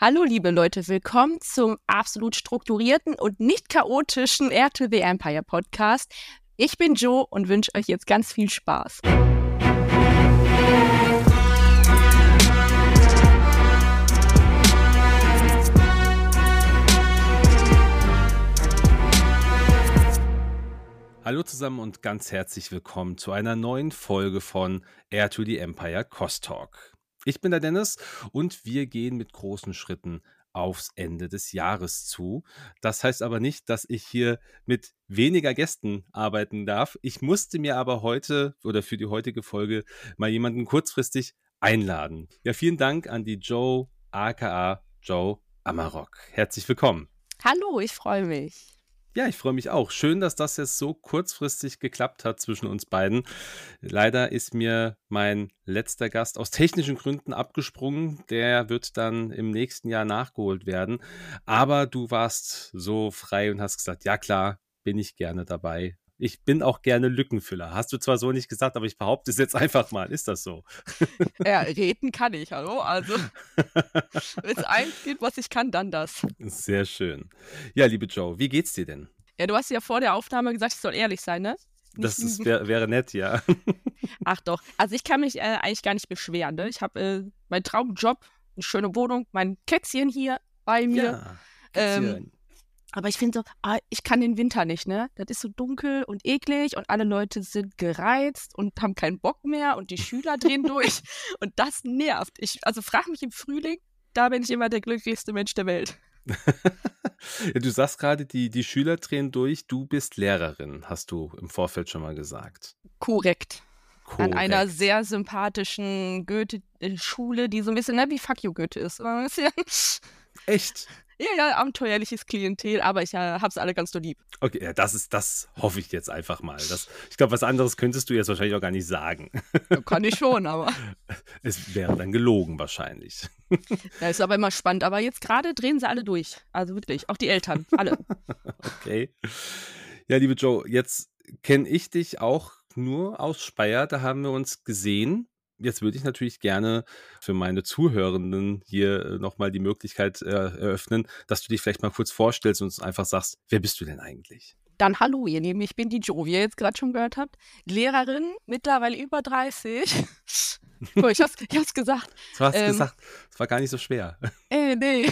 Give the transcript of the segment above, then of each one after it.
Hallo liebe Leute, willkommen zum absolut strukturierten und nicht chaotischen Air to the Empire Podcast. Ich bin Joe und wünsche euch jetzt ganz viel Spaß. Hallo zusammen und ganz herzlich willkommen zu einer neuen Folge von Air to the Empire Cost Talk. Ich bin der Dennis und wir gehen mit großen Schritten aufs Ende des Jahres zu. Das heißt aber nicht, dass ich hier mit weniger Gästen arbeiten darf. Ich musste mir aber heute oder für die heutige Folge mal jemanden kurzfristig einladen. Ja, vielen Dank an die Joe aka Joe Amarok. Herzlich willkommen. Hallo, ich freue mich. Ja, ich freue mich auch. Schön, dass das jetzt so kurzfristig geklappt hat zwischen uns beiden. Leider ist mir mein letzter Gast aus technischen Gründen abgesprungen. Der wird dann im nächsten Jahr nachgeholt werden. Aber du warst so frei und hast gesagt, ja klar, bin ich gerne dabei. Ich bin auch gerne Lückenfüller. Hast du zwar so nicht gesagt, aber ich behaupte es jetzt einfach mal. Ist das so? Ja, reden kann ich, hallo? Also, wenn es eins gibt, was ich kann, dann das. Sehr schön. Ja, liebe Joe, wie geht's dir denn? Ja, du hast ja vor der Aufnahme gesagt, ich soll ehrlich sein, ne? Das ist, wär, wäre nett, ja. Ach doch. Also ich kann mich äh, eigentlich gar nicht beschweren. Ne? Ich habe äh, meinen Traumjob, eine schöne Wohnung, mein Kätzchen hier bei mir. Ja, ähm, aber ich finde so, ah, ich kann den Winter nicht, ne? Das ist so dunkel und eklig und alle Leute sind gereizt und haben keinen Bock mehr und die Schüler drehen durch und das nervt. Ich, also frag mich im Frühling, da bin ich immer der glücklichste Mensch der Welt. ja, du sagst gerade, die, die Schüler drehen durch, du bist Lehrerin, hast du im Vorfeld schon mal gesagt. Korrekt. Korrekt. An einer sehr sympathischen Goethe-Schule, die so ein bisschen ne, wie Fuck you Goethe ist. Echt? Ja, ja, abenteuerliches Klientel, aber ich äh, hab's alle ganz so lieb. Okay, ja, das ist, das hoffe ich jetzt einfach mal. Das, ich glaube, was anderes könntest du jetzt wahrscheinlich auch gar nicht sagen. Ja, kann ich schon, aber. Es wäre dann gelogen wahrscheinlich. Ja, ist aber immer spannend. Aber jetzt gerade drehen sie alle durch. Also wirklich, auch die Eltern, alle. Okay. Ja, liebe Joe, jetzt kenne ich dich auch nur aus Speyer. Da haben wir uns gesehen Jetzt würde ich natürlich gerne für meine Zuhörenden hier äh, nochmal die Möglichkeit äh, eröffnen, dass du dich vielleicht mal kurz vorstellst und uns einfach sagst, wer bist du denn eigentlich? Dann hallo, ihr Lieben, ich bin die Jo, wie ihr jetzt gerade schon gehört habt. Lehrerin, mittlerweile über 30. Cool, ich hab's, ich hab's gesagt. Du hast ähm, gesagt, es war gar nicht so schwer. Äh, nee,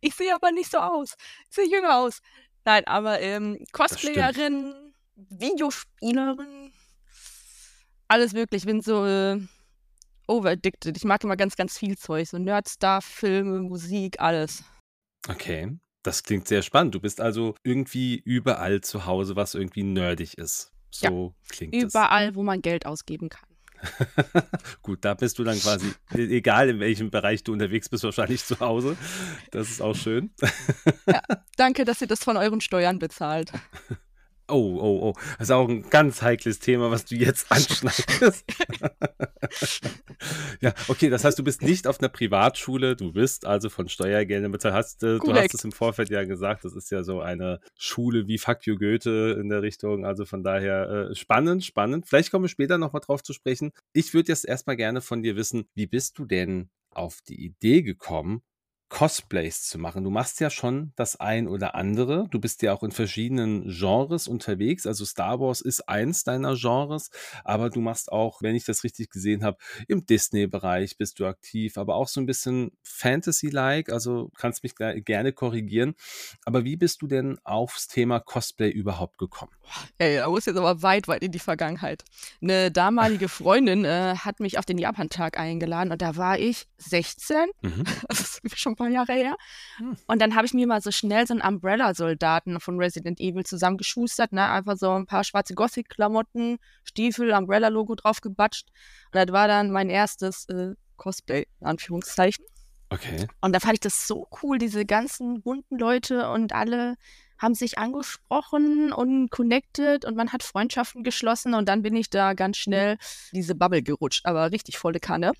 ich sehe aber nicht so aus. Ich sehe jünger aus. Nein, aber ähm, Cosplayerin, Videospielerin, alles wirklich. Ich bin so äh, overaddicted. Ich mag immer ganz, ganz viel Zeug. So Nerdstuff, Filme, Musik, alles. Okay. Das klingt sehr spannend. Du bist also irgendwie überall zu Hause, was irgendwie nerdig ist. So ja, klingt es. Überall, wo man Geld ausgeben kann. Gut, da bist du dann quasi, egal in welchem Bereich du unterwegs bist, wahrscheinlich zu Hause. Das ist auch schön. ja, danke, dass ihr das von euren Steuern bezahlt. Oh, oh, oh. Das ist auch ein ganz heikles Thema, was du jetzt anschneidest. ja, okay, das heißt, du bist nicht auf einer Privatschule, du bist also von Steuergeldern bezahlt. Hast, äh, du hast es im Vorfeld ja gesagt, das ist ja so eine Schule wie Fuck you Goethe in der Richtung. Also von daher äh, spannend, spannend. Vielleicht kommen wir später nochmal drauf zu sprechen. Ich würde jetzt erstmal gerne von dir wissen, wie bist du denn auf die Idee gekommen, Cosplays zu machen. Du machst ja schon das ein oder andere. Du bist ja auch in verschiedenen Genres unterwegs. Also Star Wars ist eins deiner Genres, aber du machst auch, wenn ich das richtig gesehen habe, im Disney-Bereich bist du aktiv, aber auch so ein bisschen Fantasy-like. Also kannst mich gerne korrigieren. Aber wie bist du denn aufs Thema Cosplay überhaupt gekommen? Ey, da muss jetzt aber weit, weit in die Vergangenheit. Eine damalige Freundin äh, hat mich auf den Japan-Tag eingeladen und da war ich 16. Mhm. Das ist schon paar Jahre her. Hm. Und dann habe ich mir mal so schnell so einen Umbrella-Soldaten von Resident Evil zusammengeschustert, ne? Einfach so ein paar schwarze Gothic-Klamotten, Stiefel, Umbrella-Logo drauf gebatscht. Und das war dann mein erstes äh, Cosplay, in Anführungszeichen. Okay. Und da fand ich das so cool, diese ganzen bunten Leute und alle haben sich angesprochen und connected und man hat Freundschaften geschlossen und dann bin ich da ganz schnell diese Bubble gerutscht, aber richtig volle Kanne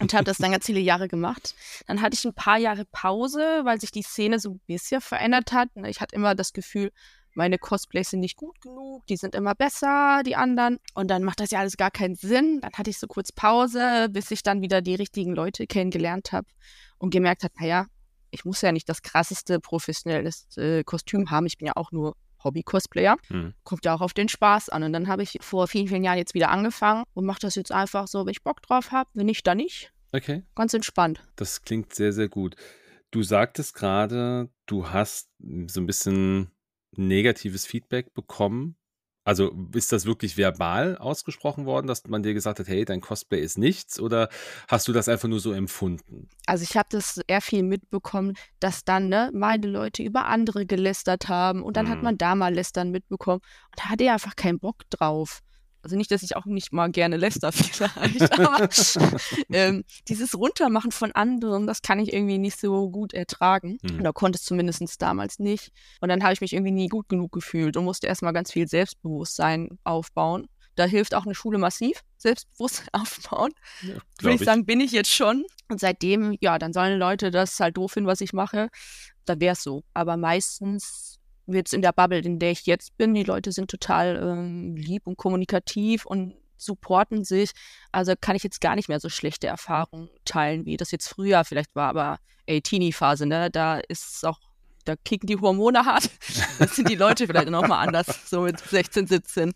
und habe das dann ganz viele Jahre gemacht. Dann hatte ich ein paar Jahre Pause, weil sich die Szene so ein bisschen verändert hat. Ich hatte immer das Gefühl, meine Cosplays sind nicht gut genug, die sind immer besser, die anderen. Und dann macht das ja alles gar keinen Sinn. Dann hatte ich so kurz Pause, bis ich dann wieder die richtigen Leute kennengelernt habe und gemerkt habe, naja, ich muss ja nicht das krasseste professionelles äh, Kostüm haben. Ich bin ja auch nur Hobby-Cosplayer. Hm. Kommt ja auch auf den Spaß an. Und dann habe ich vor vielen, vielen Jahren jetzt wieder angefangen und mache das jetzt einfach so, wenn ich Bock drauf habe. Wenn nicht, dann nicht. Okay. Ganz entspannt. Das klingt sehr, sehr gut. Du sagtest gerade, du hast so ein bisschen negatives Feedback bekommen also ist das wirklich verbal ausgesprochen worden, dass man dir gesagt hat, hey, dein Cosplay ist nichts oder hast du das einfach nur so empfunden? Also ich habe das sehr viel mitbekommen, dass dann ne, meine Leute über andere gelästert haben und dann hm. hat man da mal lästern mitbekommen und da hatte er einfach keinen Bock drauf also nicht, dass ich auch nicht mal gerne läster vielleicht, aber ähm, dieses Runtermachen von anderen, das kann ich irgendwie nicht so gut ertragen. Mhm. Oder konnte es zumindest damals nicht. Und dann habe ich mich irgendwie nie gut genug gefühlt und musste erstmal ganz viel Selbstbewusstsein aufbauen. Da hilft auch eine Schule massiv, Selbstbewusstsein aufbauen. Ja, Würde ich, ich sagen, bin ich jetzt schon. Und seitdem, ja, dann sollen Leute das halt doof finden, was ich mache. Dann wäre es so. Aber meistens jetzt in der Bubble, in der ich jetzt bin, die Leute sind total ähm, lieb und kommunikativ und supporten sich. Also kann ich jetzt gar nicht mehr so schlechte Erfahrungen teilen, wie das jetzt früher vielleicht war. Aber ey, Teenie-Phase, ne, da ist es auch, da kicken die Hormone hart. Das sind die Leute vielleicht nochmal anders, so mit 16, 17.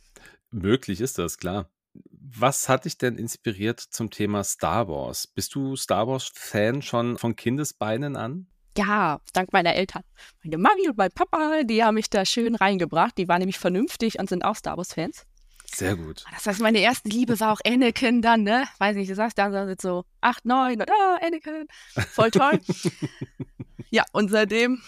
Möglich ist das, klar. Was hat dich denn inspiriert zum Thema Star Wars? Bist du Star Wars-Fan schon von Kindesbeinen an? Ja, dank meiner Eltern. Meine Mami und mein Papa, die haben mich da schön reingebracht. Die waren nämlich vernünftig und sind auch Star Wars-Fans. Sehr gut. Das heißt, meine erste Liebe war auch Anakin dann, ne? Weiß nicht, du sagst da sind so acht, neun und ah, Anakin. Voll toll. ja, und seitdem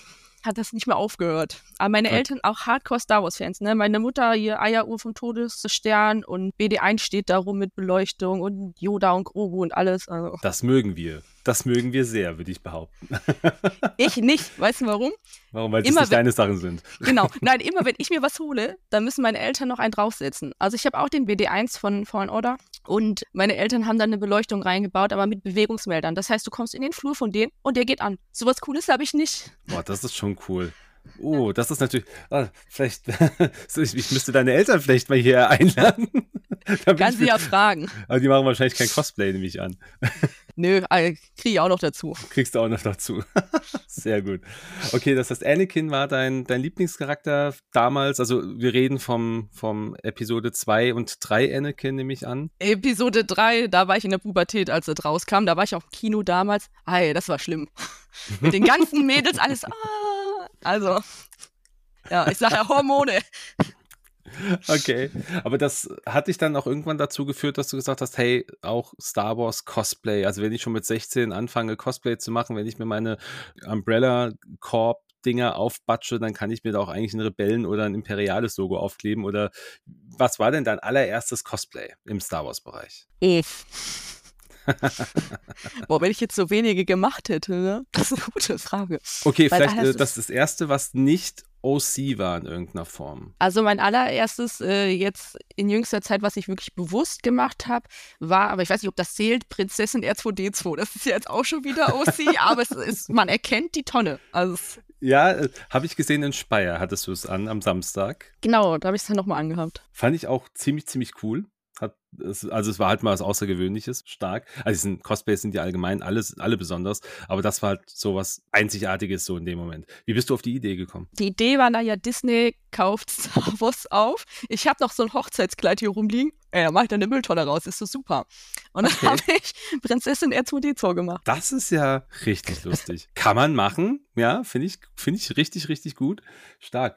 hat das nicht mehr aufgehört. Aber meine Eltern auch Hardcore Star Wars Fans, ne? Meine Mutter hier Eieruhr vom Todesstern und BD1 steht darum mit Beleuchtung und Yoda und Grogu und alles. Also. Das mögen wir. Das mögen wir sehr, würde ich behaupten. Ich nicht. Weißt du warum? Warum? Weil es nicht deine Sachen sind. Genau. Nein, immer wenn ich mir was hole, dann müssen meine Eltern noch einen draufsetzen. Also ich habe auch den BD1 von Fallen Order und meine Eltern haben dann eine Beleuchtung reingebaut, aber mit Bewegungsmeldern. Das heißt, du kommst in den Flur von denen und der geht an. Sowas Cooles habe ich nicht. Boah, das ist schon cool. Oh, das ist natürlich. Ah, vielleicht. ich, ich müsste deine Eltern vielleicht mal hier einladen. Kann sie ja fragen. Aber die machen wahrscheinlich kein Cosplay, nehme ich an. Nö, äh, kriege ich auch noch dazu. Kriegst du auch noch dazu. Sehr gut. Okay, das heißt, Anakin war dein, dein Lieblingscharakter damals. Also wir reden vom, vom Episode 2 und 3 Anakin, nehme ich an. Episode 3, da war ich in der Pubertät, als es rauskam. Da war ich auch im Kino damals. Hey, das war schlimm. Mit den ganzen Mädels alles. Ah, also, ja, ich sage ja Hormone. Okay, aber das hat dich dann auch irgendwann dazu geführt, dass du gesagt hast, hey, auch Star Wars Cosplay. Also wenn ich schon mit 16 anfange, Cosplay zu machen, wenn ich mir meine Umbrella Corp Dinger aufbatsche, dann kann ich mir da auch eigentlich ein Rebellen oder ein imperiales Logo aufkleben. Oder was war denn dein allererstes Cosplay im Star Wars Bereich? Ich. Boah, wenn ich jetzt so wenige gemacht hätte, ne? Das ist eine gute Frage. Okay, Weil vielleicht äh, das ist das erste, was nicht OC war in irgendeiner Form. Also mein allererstes äh, jetzt in jüngster Zeit, was ich wirklich bewusst gemacht habe, war, aber ich weiß nicht, ob das zählt, Prinzessin R2D2. Das ist ja jetzt auch schon wieder OC, aber es ist, man erkennt die Tonne. Also ja, äh, habe ich gesehen in Speyer, hattest du es an am Samstag. Genau, da habe ich es dann nochmal angehabt. Fand ich auch ziemlich, ziemlich cool. Hat, es, also es war halt mal was Außergewöhnliches, stark. Also sind, Cosplays sind ja allgemein alles, alle besonders, aber das war halt so was Einzigartiges so in dem Moment. Wie bist du auf die Idee gekommen? Die Idee war, naja, Disney kauft Star Wars auf. Ich habe noch so ein Hochzeitskleid hier rumliegen. Ey, da mache ich dann eine Mülltonne raus, ist so super. Und dann okay. habe ich Prinzessin R2D2 gemacht. Das ist ja richtig lustig. Kann man machen, ja, finde ich, finde ich richtig, richtig gut. Stark.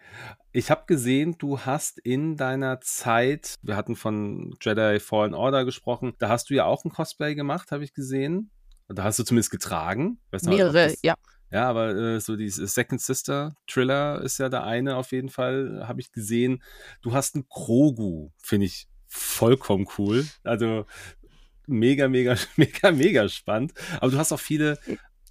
Ich habe gesehen, du hast in deiner Zeit, wir hatten von Jedi Fallen Order gesprochen, da hast du ja auch ein Cosplay gemacht, habe ich gesehen. Da hast du zumindest getragen. Mehrere, das, ja. Ja, aber äh, so dieses Second Sister Thriller ist ja der eine auf jeden Fall, habe ich gesehen. Du hast einen Krogu, finde ich vollkommen cool. Also mega, mega, mega, mega spannend. Aber du hast auch viele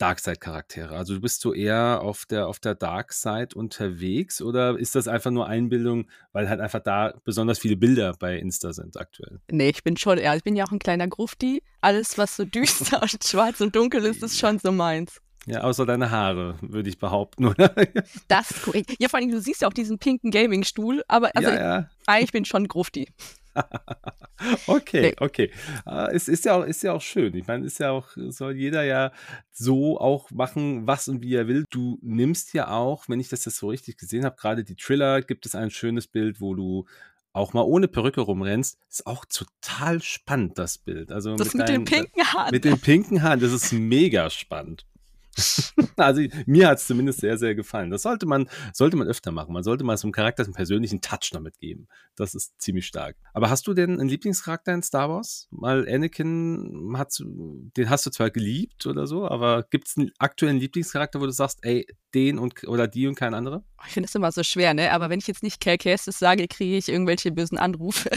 Darkseid-Charaktere? Also du bist so eher auf der, auf der Darkseid unterwegs oder ist das einfach nur Einbildung, weil halt einfach da besonders viele Bilder bei Insta sind aktuell? Nee, ich bin schon eher, ich bin ja auch ein kleiner Grufti. Alles, was so düster und schwarz und dunkel ist, ist schon so meins. Ja, außer deine Haare, würde ich behaupten, oder? Das ist korrekt. Ja, vor allem, du siehst ja auch diesen pinken Gaming-Stuhl, aber also ja, ja. eigentlich bin ich schon Grufti. okay, okay. Uh, es ist ja, auch, ist ja auch schön. Ich meine, ist ja auch, soll jeder ja so auch machen, was und wie er will. Du nimmst ja auch, wenn ich das jetzt so richtig gesehen habe, gerade die Triller, gibt es ein schönes Bild, wo du auch mal ohne Perücke rumrennst, ist auch total spannend, das Bild. Also das mit, mit deinen, den pinken Haaren. Mit den pinken Haaren, das ist mega spannend. also mir hat es zumindest sehr, sehr gefallen. Das sollte man, sollte man öfter machen. Man sollte mal so einem Charakter einen persönlichen Touch damit geben. Das ist ziemlich stark. Aber hast du denn einen Lieblingscharakter in Star Wars? Mal Anakin, hast, den hast du zwar geliebt oder so, aber gibt es einen aktuellen Lieblingscharakter, wo du sagst, ey, den und oder die und kein anderer? Ich finde es immer so schwer, ne? Aber wenn ich jetzt nicht Cal Kestis sage, kriege ich irgendwelche bösen Anrufe.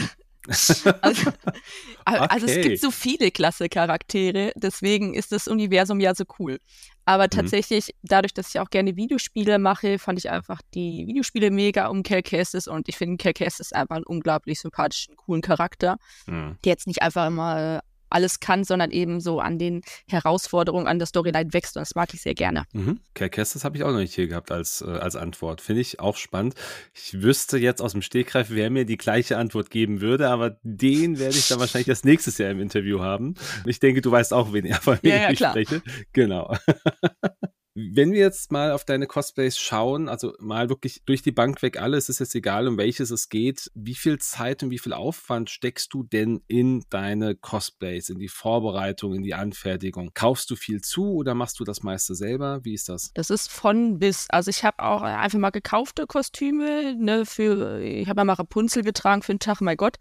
Also, okay. also, es gibt so viele klasse Charaktere, deswegen ist das Universum ja so cool. Aber mhm. tatsächlich, mhm. dadurch, dass ich auch gerne Videospiele mache, fand ich einfach die Videospiele mega um Cal Kestis und ich finde, Cal Kestis einfach einen unglaublich sympathischen, coolen Charakter, mhm. der jetzt nicht einfach immer alles kann, sondern eben so an den Herausforderungen an der Storyline wächst. Und das mag ich sehr gerne. Mhm. Kerkestes habe ich auch noch nicht hier gehabt als, äh, als Antwort. Finde ich auch spannend. Ich wüsste jetzt aus dem Stegreif, wer mir die gleiche Antwort geben würde, aber den werde ich dann wahrscheinlich das nächstes Jahr im Interview haben. Ich denke, du weißt auch, wen, von ja, ja, ich klar. spreche. Genau. Wenn wir jetzt mal auf deine Cosplays schauen, also mal wirklich durch die Bank weg alles, ist jetzt egal, um welches es geht. Wie viel Zeit und wie viel Aufwand steckst du denn in deine Cosplays, in die Vorbereitung, in die Anfertigung? Kaufst du viel zu oder machst du das meiste selber? Wie ist das? Das ist von bis. Also ich habe auch einfach mal gekaufte Kostüme, ne, für, ich habe mal Rapunzel getragen für den Tag, mein Gott.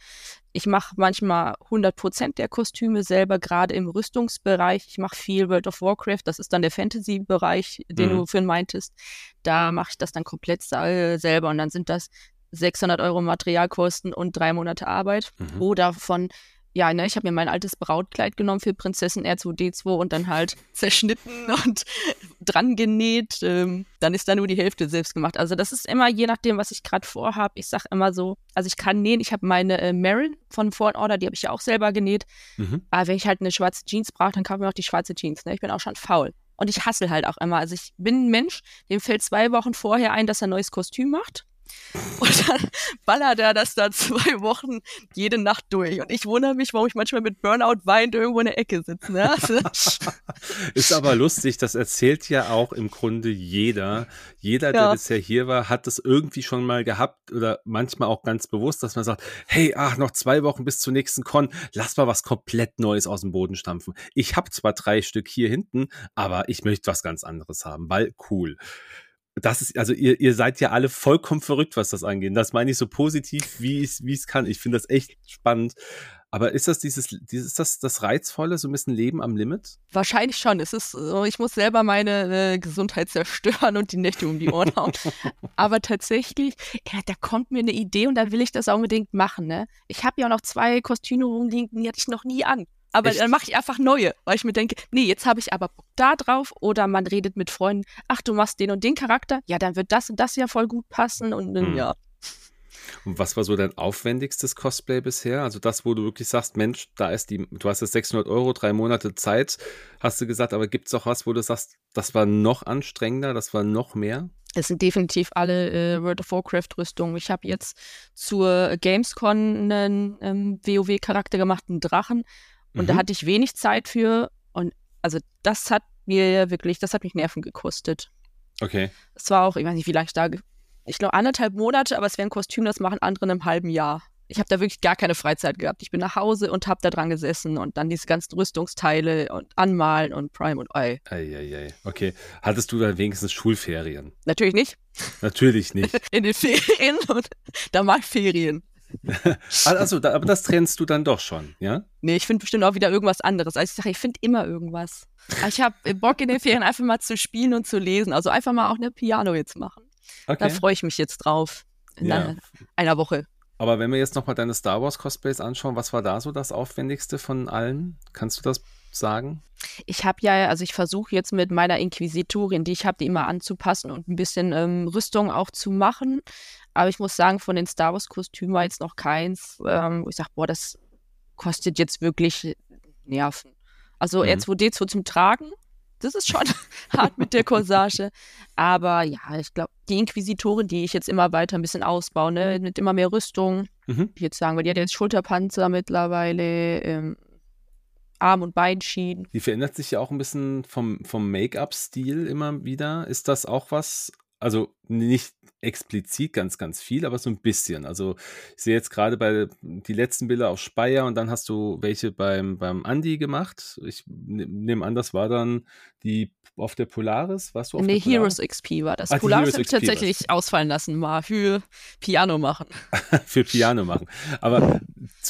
Ich mache manchmal 100% der Kostüme selber, gerade im Rüstungsbereich. Ich mache viel World of Warcraft, das ist dann der Fantasy-Bereich, den mhm. du vorhin meintest. Da mache ich das dann komplett selber und dann sind das 600 Euro Materialkosten und drei Monate Arbeit. Mhm. Oder von ja, ne, ich habe mir mein altes Brautkleid genommen für Prinzessin R2D2 und dann halt zerschnitten und dran genäht. Ähm, dann ist da nur die Hälfte selbst gemacht. Also das ist immer je nachdem, was ich gerade vorhabe. Ich sage immer so, also ich kann nähen. Ich habe meine äh, Marin von Foreign Order, die habe ich ja auch selber genäht. Mhm. Aber wenn ich halt eine schwarze Jeans brauche, dann kaufe ich mir auch die schwarze Jeans. Ne? Ich bin auch schon faul. Und ich hassel halt auch immer. Also ich bin ein Mensch, dem fällt zwei Wochen vorher ein, dass er ein neues Kostüm macht. Und dann ballert er das da zwei Wochen jede Nacht durch. Und ich wundere mich, warum ich manchmal mit Burnout weinend irgendwo in der Ecke sitze. Ne? Also ist aber lustig, das erzählt ja auch im Grunde jeder. Jeder, der bisher hier war, hat das irgendwie schon mal gehabt oder manchmal auch ganz bewusst, dass man sagt, hey, ach, noch zwei Wochen bis zur nächsten Con, lass mal was komplett Neues aus dem Boden stampfen. Ich habe zwar drei Stück hier hinten, aber ich möchte was ganz anderes haben, weil cool das ist, also ihr, ihr seid ja alle vollkommen verrückt, was das angeht. Das meine ich so positiv, wie es, wie es kann. Ich finde das echt spannend. Aber ist das dieses, dieses, ist das das Reizvolle, so ein bisschen Leben am Limit? Wahrscheinlich schon. Es ist, ich muss selber meine äh, Gesundheit zerstören und die Nächte um die Ohren hauen. Aber tatsächlich, ja, da kommt mir eine Idee und da will ich das auch unbedingt machen. Ne? Ich habe ja auch noch zwei Kostüme rumliegen, die hatte ich noch nie an. Aber Echt? dann mache ich einfach neue, weil ich mir denke, nee, jetzt habe ich aber Bock da drauf. Oder man redet mit Freunden, ach, du machst den und den Charakter, ja, dann wird das und das ja voll gut passen und dann, hm. ja. Und was war so dein aufwendigstes Cosplay bisher? Also das, wo du wirklich sagst, Mensch, da ist die, du hast jetzt 600 Euro, drei Monate Zeit, hast du gesagt, aber gibt es auch was, wo du sagst, das war noch anstrengender, das war noch mehr? Es sind definitiv alle äh, World of Warcraft Rüstungen. Ich habe jetzt zur Gamescom einen ähm, WoW-Charakter gemacht, einen Drachen. Und mhm. da hatte ich wenig Zeit für. Und also das hat mir wirklich, das hat mich Nerven gekostet. Okay. Es war auch, ich weiß nicht, wie lange ich da, ich glaube anderthalb Monate, aber es wäre ein Kostüm, das machen andere in einem halben Jahr. Ich habe da wirklich gar keine Freizeit gehabt. Ich bin nach Hause und habe da dran gesessen und dann diese ganzen Rüstungsteile und Anmalen und Prime und Ei. Eieiei. Okay. Hattest du dann wenigstens Schulferien? Natürlich nicht. Natürlich nicht. In den Ferien und da mal Ferien. also, da, aber das trennst du dann doch schon, ja? Nee, ich finde bestimmt auch wieder irgendwas anderes. Also ich sage, ich finde immer irgendwas. Ich habe Bock in den Ferien einfach mal zu spielen und zu lesen. Also einfach mal auch eine Piano jetzt machen. Okay. Da freue ich mich jetzt drauf. In ja. einer Woche. Aber wenn wir jetzt nochmal deine Star Wars Cosplays anschauen, was war da so das Aufwendigste von allen? Kannst du das sagen? Ich habe ja, also ich versuche jetzt mit meiner Inquisitorin, die ich habe, die immer anzupassen und ein bisschen ähm, Rüstung auch zu machen. Aber ich muss sagen, von den Star Wars-Kostümen war jetzt noch keins, ähm, wo ich sage, boah, das kostet jetzt wirklich Nerven. Also mhm. R2D2 zum Tragen, das ist schon hart mit der Corsage. Aber ja, ich glaube, die Inquisitorin, die ich jetzt immer weiter ein bisschen ausbaue, ne, mit immer mehr Rüstung, mhm. ich jetzt sagen, weil die hat jetzt Schulterpanzer mittlerweile, ähm, Arm- und Beinschienen. Die verändert sich ja auch ein bisschen vom, vom Make-up-Stil immer wieder. Ist das auch was, also nicht explizit ganz, ganz viel, aber so ein bisschen. Also ich sehe jetzt gerade bei die letzten Bilder auf Speyer und dann hast du welche beim, beim Andi gemacht. Ich ne, nehme an, das war dann die auf der Polaris, warst du auf Nee, der Heroes XP war das. Ach, Polaris habe ich tatsächlich was. ausfallen lassen, mal für Piano machen. für Piano machen. Aber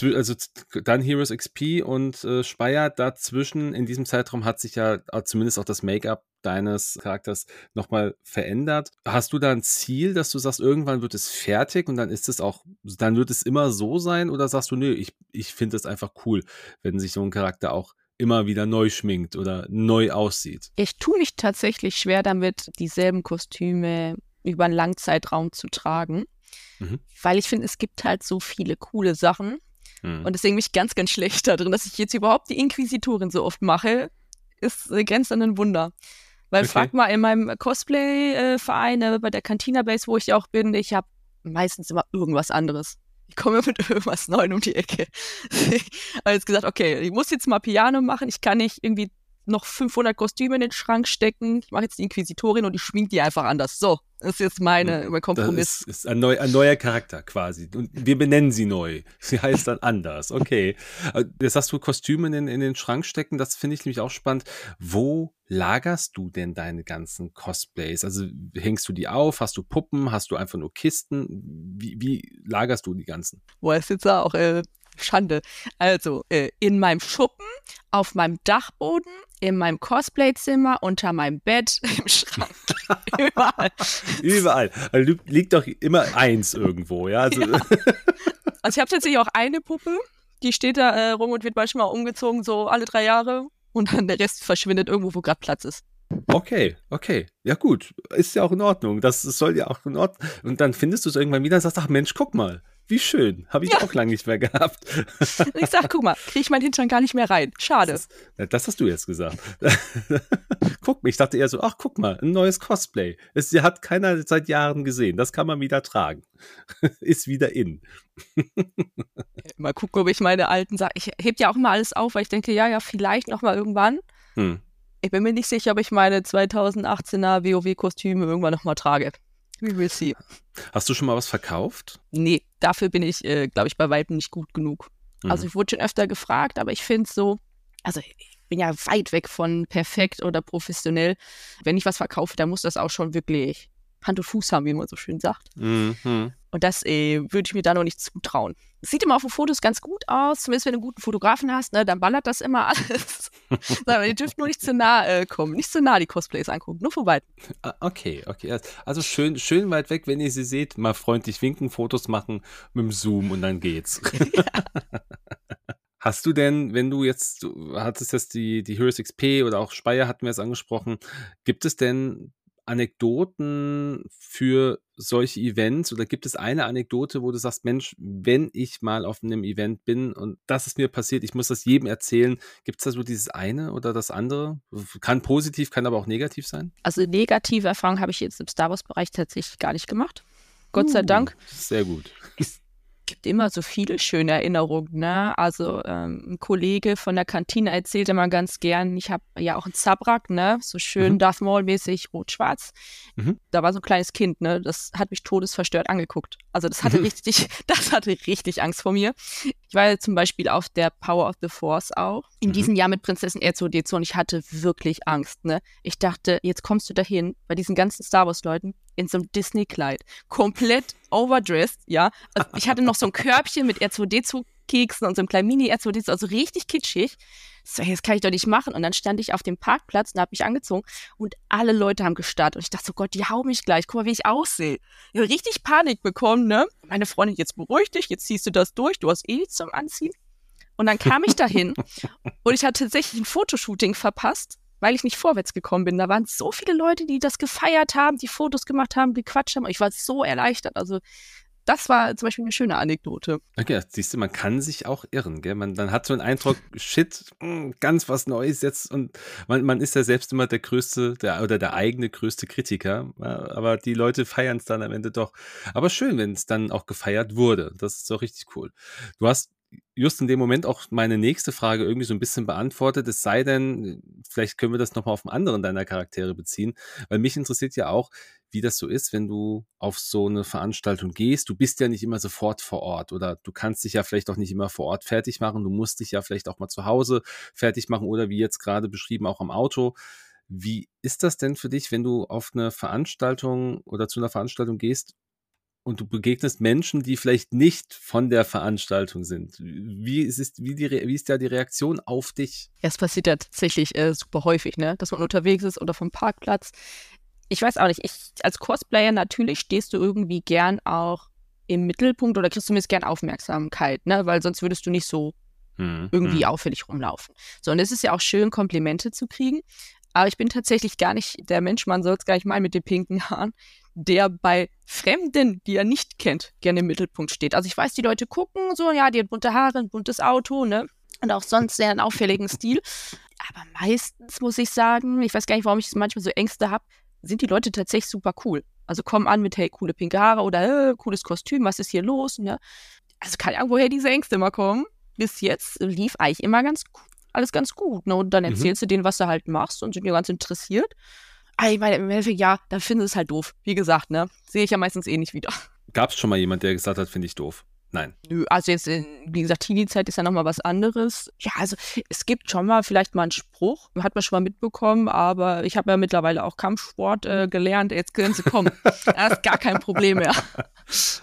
also dann Heroes XP und äh, Speyer dazwischen, in diesem Zeitraum hat sich ja zumindest auch das Make-up deines Charakters nochmal verändert. Hast du da ein Ziel, dass du sagst, irgendwann wird es fertig und dann ist es auch, dann wird es immer so sein oder sagst du, nö, ich, ich finde es einfach cool, wenn sich so ein Charakter auch immer wieder neu schminkt oder neu aussieht. Ich tue mich tatsächlich schwer damit, dieselben Kostüme über einen langen Zeitraum zu tragen, mhm. weil ich finde, es gibt halt so viele coole Sachen. Mhm. Und deswegen bin ich ganz, ganz schlecht darin, dass ich jetzt überhaupt die Inquisitorin so oft mache, ist grenzt an ein Wunder. Weil okay. frag mal in meinem Cosplay-Verein, äh, bei der Cantina Base, wo ich auch bin, ich habe meistens immer irgendwas anderes. Ich komme mit irgendwas Neuem um die Ecke. habe jetzt gesagt, okay, ich muss jetzt mal Piano machen. Ich kann nicht irgendwie noch 500 Kostüme in den Schrank stecken. Ich mache jetzt die Inquisitorin und ich schmink die einfach anders. So, das ist jetzt meine, mein Kompromiss. Das ist, ist ein, neu, ein, neuer Charakter quasi. Und wir benennen sie neu. Sie heißt dann anders. Okay. Jetzt hast du Kostüme in, in den Schrank stecken. Das finde ich nämlich auch spannend. Wo lagerst du denn deine ganzen Cosplays? Also hängst du die auf? Hast du Puppen? Hast du einfach nur Kisten? Wie, wie lagerst du die ganzen? Boah, ist jetzt auch äh, Schande. Also äh, in meinem Schuppen, auf meinem Dachboden, in meinem Cosplayzimmer, unter meinem Bett, im Schrank, überall. überall. Also liegt doch immer eins irgendwo, ja. Also, ja. also ich habe tatsächlich auch eine Puppe, die steht da äh, rum und wird manchmal umgezogen, so alle drei Jahre. Und dann der Rest verschwindet irgendwo, wo gerade Platz ist. Okay, okay. Ja, gut. Ist ja auch in Ordnung. Das soll ja auch in Ordnung. Und dann findest du es irgendwann wieder und sagst, ach Mensch, guck mal. Wie schön. Habe ich ja. auch lange nicht mehr gehabt. Ich sag, guck mal, kriege ich meinen Hintern gar nicht mehr rein. Schade. Das, das hast du jetzt gesagt. guck mal, ich dachte eher so, ach, guck mal, ein neues Cosplay. Es hat keiner seit Jahren gesehen. Das kann man wieder tragen. Ist wieder in. mal gucken, ob ich meine alten Sachen. Ich heb ja auch mal alles auf, weil ich denke, ja, ja, vielleicht noch mal irgendwann. Hm. Ich bin mir nicht sicher, ob ich meine 2018er WoW-Kostüme irgendwann noch mal trage. We will see. Hast du schon mal was verkauft? Nee, dafür bin ich, äh, glaube ich, bei Weitem nicht gut genug. Also mhm. Also ich wurde schon öfter gefragt, aber ich finde es so, also ich bin ja weit weg von perfekt oder professionell. Wenn ich was verkaufe, dann muss das auch schon wirklich Hand und Fuß haben, wie man so schön sagt. Mhm. Und das äh, würde ich mir da noch nicht zutrauen. Sieht immer auf den Fotos ganz gut aus, zumindest wenn du einen guten Fotografen hast, ne, dann ballert das immer alles. ihr dürft nur nicht zu nah äh, kommen, nicht zu nah die Cosplays angucken, nur vorbei. Ah, okay, okay. Also schön, schön weit weg, wenn ihr sie seht, mal freundlich winken, Fotos machen mit dem Zoom und dann geht's. Hast du denn, wenn du jetzt, du hattest jetzt die, die Heroes XP oder auch Speyer hatten wir es angesprochen, gibt es denn Anekdoten für solche Events oder gibt es eine Anekdote, wo du sagst, Mensch, wenn ich mal auf einem Event bin und das ist mir passiert, ich muss das jedem erzählen, gibt es da so dieses eine oder das andere? Kann positiv, kann aber auch negativ sein? Also negative Erfahrungen habe ich jetzt im Star Wars-Bereich tatsächlich gar nicht gemacht. Gott sei uh, Dank. Sehr gut. Ist gibt immer so viele schöne Erinnerungen. Ne? Also ähm, ein Kollege von der Kantine erzählt immer ganz gern, ich habe ja auch einen Zabrak, ne? so schön mhm. Darth Maul-mäßig rot-schwarz. Mhm. Da war so ein kleines Kind, ne? das hat mich todesverstört angeguckt. Also das hatte mhm. richtig, das hatte richtig Angst vor mir. Ich war ja zum Beispiel auf der Power of the Force auch, in mhm. diesem Jahr mit Prinzessin R2D2 und ich hatte wirklich Angst. Ne? Ich dachte, jetzt kommst du dahin bei diesen ganzen Star Wars-Leuten in so einem Disney-Kleid. Komplett overdressed, ja. Also ich hatte noch so ein Körbchen mit R2D2-Keksen und so einem kleinen Mini-R2D2, also richtig kitschig. So, das kann ich doch nicht machen. Und dann stand ich auf dem Parkplatz und habe mich angezogen und alle Leute haben gestartet. Und ich dachte so, Gott, die hauen mich gleich. Guck mal, wie ich aussehe. Ich habe richtig Panik bekommen, ne? Meine Freundin, jetzt beruhig dich, jetzt ziehst du das durch. Du hast eh nichts zum Anziehen. Und dann kam ich dahin und ich hatte tatsächlich ein Fotoshooting verpasst weil ich nicht vorwärts gekommen bin. Da waren so viele Leute, die das gefeiert haben, die Fotos gemacht haben, gequatscht haben. Ich war so erleichtert. Also das war zum Beispiel eine schöne Anekdote. Okay, siehst du, man kann sich auch irren, gell? Man dann hat so einen Eindruck, shit, hm, ganz was Neues jetzt und man, man ist ja selbst immer der größte, der oder der eigene größte Kritiker, aber die Leute feiern es dann am Ende doch. Aber schön, wenn es dann auch gefeiert wurde. Das ist doch richtig cool. Du hast just in dem Moment auch meine nächste Frage irgendwie so ein bisschen beantwortet. Es sei denn, vielleicht können wir das nochmal auf einen anderen deiner Charaktere beziehen, weil mich interessiert ja auch, wie das so ist, wenn du auf so eine Veranstaltung gehst. Du bist ja nicht immer sofort vor Ort oder du kannst dich ja vielleicht auch nicht immer vor Ort fertig machen. Du musst dich ja vielleicht auch mal zu Hause fertig machen oder wie jetzt gerade beschrieben auch am Auto. Wie ist das denn für dich, wenn du auf eine Veranstaltung oder zu einer Veranstaltung gehst und du begegnest Menschen, die vielleicht nicht von der Veranstaltung sind. Wie ist, wie, die, wie ist da die Reaktion auf dich? Ja, es passiert ja tatsächlich äh, super häufig, ne? dass man unterwegs ist oder vom Parkplatz. Ich weiß auch nicht, ich als Cosplayer natürlich stehst du irgendwie gern auch im Mittelpunkt oder kriegst du zumindest gern Aufmerksamkeit, ne? weil sonst würdest du nicht so hm, irgendwie hm. auffällig rumlaufen. So, und es ist ja auch schön, Komplimente zu kriegen. Aber ich bin tatsächlich gar nicht der Mensch, man soll es gar nicht meinen mit den pinken Haaren, der bei Fremden, die er nicht kennt, gerne im Mittelpunkt steht. Also ich weiß, die Leute gucken so, ja, die hat bunte Haare, ein buntes Auto, ne? Und auch sonst sehr einen auffälligen Stil. Aber meistens muss ich sagen, ich weiß gar nicht, warum ich manchmal so Ängste habe, sind die Leute tatsächlich super cool. Also kommen an mit, hey, coole pinke Haare oder äh, cooles Kostüm, was ist hier los? Ne? Also kann ja woher diese Ängste immer kommen. Bis jetzt lief eigentlich immer ganz alles ganz gut. Ne? Und dann mhm. erzählst mhm. du denen, was du halt machst und sind dir ganz interessiert. Aber ich meine, im Endeffekt, ja, dann finden sie es halt doof. Wie gesagt, ne? Sehe ich ja meistens eh nicht wieder. Gab es schon mal jemand, der gesagt hat, finde ich doof? Nein. Nö, also jetzt, wie gesagt, Teenie-Zeit ist ja nochmal was anderes. Ja, also es gibt schon mal vielleicht mal einen Spruch, hat man schon mal mitbekommen, aber ich habe ja mittlerweile auch Kampfsport äh, gelernt. Jetzt können sie kommen. das ist gar kein Problem mehr.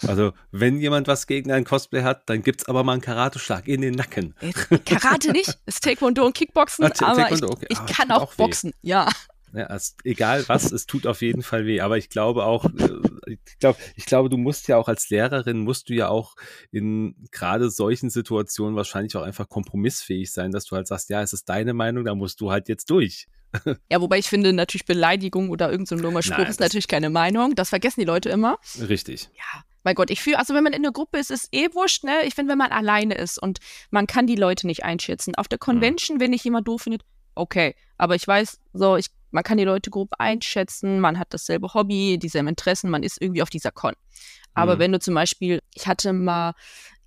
Also, wenn jemand was gegen ein Cosplay hat, dann gibt es aber mal einen Karateschlag in den Nacken. Karate nicht, ist Taekwondo und Kickboxen, ah, aber ich, okay. ich ah, kann auch, auch boxen, ja. Ja, es, egal was, es tut auf jeden Fall weh. Aber ich glaube auch, äh, ich glaube, ich glaube, du musst ja auch als Lehrerin musst du ja auch in gerade solchen Situationen wahrscheinlich auch einfach kompromissfähig sein, dass du halt sagst, ja, es ist deine Meinung, da musst du halt jetzt durch. Ja, wobei ich finde, natürlich Beleidigung oder irgendein so dummer Spruch Nein, ist natürlich keine Meinung. Das vergessen die Leute immer. Richtig. Ja, mein Gott, ich fühle, also wenn man in einer Gruppe ist, ist eh wurscht, ne? Ich finde, wenn man alleine ist und man kann die Leute nicht einschätzen. Auf der mhm. Convention, mhm. wenn ich jemand doof findet, okay. Aber ich weiß, so, ich man kann die Leute grob einschätzen, man hat dasselbe Hobby, dieselben Interessen, man ist irgendwie auf dieser Con. Aber mhm. wenn du zum Beispiel, ich hatte mal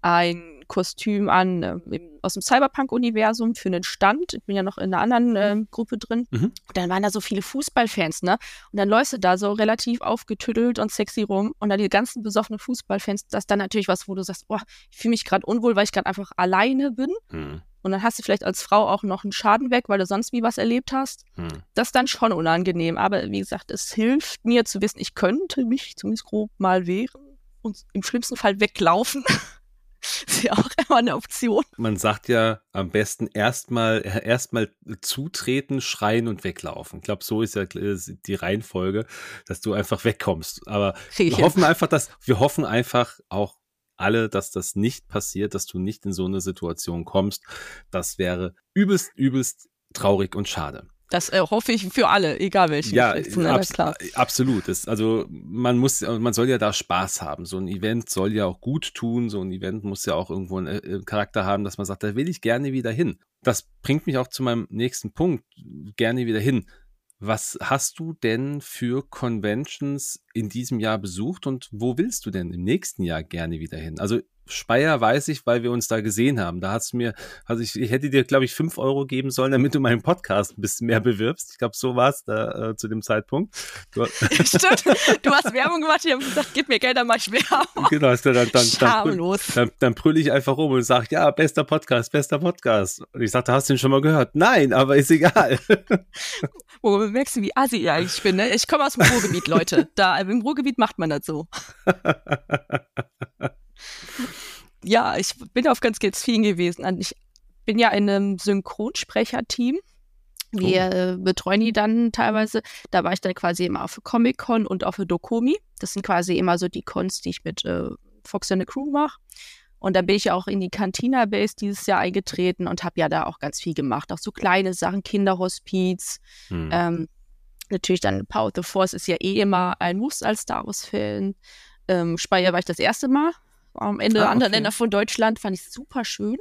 ein Kostüm an äh, aus dem Cyberpunk-Universum für einen Stand. Ich bin ja noch in einer anderen äh, Gruppe drin. Mhm. dann waren da so viele Fußballfans, ne? Und dann läufst du da so relativ aufgetüttelt und sexy rum und dann die ganzen besoffenen Fußballfans, das ist dann natürlich was, wo du sagst, boah, ich fühle mich gerade unwohl, weil ich gerade einfach alleine bin. Mhm. Und dann hast du vielleicht als Frau auch noch einen Schaden weg, weil du sonst wie was erlebt hast. Hm. Das ist dann schon unangenehm. Aber wie gesagt, es hilft mir zu wissen, ich könnte mich zumindest grob mal wehren und im schlimmsten Fall weglaufen. ist ja auch immer eine Option. Man sagt ja am besten erstmal erstmal zutreten, schreien und weglaufen. Ich glaube, so ist ja die Reihenfolge, dass du einfach wegkommst. Aber wir hoffen einfach, dass wir hoffen einfach auch alle, dass das nicht passiert, dass du nicht in so eine Situation kommst. Das wäre übelst, übelst traurig und schade. Das äh, hoffe ich für alle, egal welche. Ja, abs klar. absolut. Das, also man muss, man soll ja da Spaß haben. So ein Event soll ja auch gut tun. So ein Event muss ja auch irgendwo einen äh, Charakter haben, dass man sagt, da will ich gerne wieder hin. Das bringt mich auch zu meinem nächsten Punkt. Gerne wieder hin. Was hast du denn für Conventions in diesem Jahr besucht und wo willst du denn im nächsten Jahr gerne wieder hin? Also Speyer weiß ich, weil wir uns da gesehen haben. Da hast du mir, also ich, ich hätte dir, glaube ich, fünf Euro geben sollen, damit du meinen Podcast ein bisschen mehr bewirbst. Ich glaube, so war es da äh, zu dem Zeitpunkt. Du, Stimmt, du hast Werbung gemacht, ich habe gesagt, gib mir Geld, dann mach ich Werbung. Genau, dann, dann, dann, dann, dann, dann brülle ich einfach rum und sage, ja, bester Podcast, bester Podcast. Und ich sagte, hast du den schon mal gehört? Nein, aber ist egal. Wo merkst du, wie assi ich eigentlich bin, ne? Ich komme aus dem Ruhrgebiet, Leute. Da, im Ruhrgebiet macht man das so ja, ich bin auf ganz, ganz vielen gewesen. Ich bin ja in einem Synchronsprecherteam. Wir oh. Äh, betreuen die dann teilweise. Da war ich dann quasi immer auf Comic-Con und auf Dokomi. Das sind quasi immer so die Cons, die ich mit äh, Fox and the Crew mache. Und dann bin ich ja auch in die Cantina Base dieses Jahr eingetreten und habe ja da auch ganz viel gemacht. Auch so kleine Sachen, Kinderhospiz. Hm. Ähm, natürlich dann Power of the Force ist ja eh immer ein Muss als Star Wars-Fan. Ähm, Speyer war ich das erste Mal. Am Ende ah, anderen Länder von Deutschland fand ich super schön.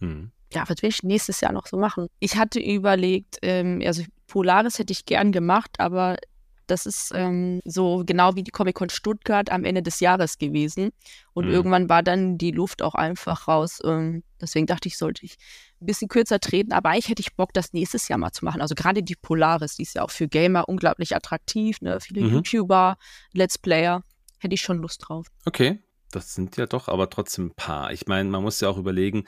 Hm. Ja, was will ich nächstes Jahr noch so machen? Ich hatte überlegt, ähm, also Polaris hätte ich gern gemacht, aber das ist ähm, so genau wie die Comic-Con Stuttgart am Ende des Jahres gewesen. Und mhm. irgendwann war dann die Luft auch einfach raus. Ähm, deswegen dachte ich, sollte ich ein bisschen kürzer treten. Aber eigentlich hätte ich Bock, das nächstes Jahr mal zu machen. Also gerade die Polaris, die ist ja auch für Gamer unglaublich attraktiv. Ne? Viele mhm. YouTuber, Let's Player. Hätte ich schon Lust drauf. Okay, das sind ja doch aber trotzdem ein paar. Ich meine, man muss ja auch überlegen,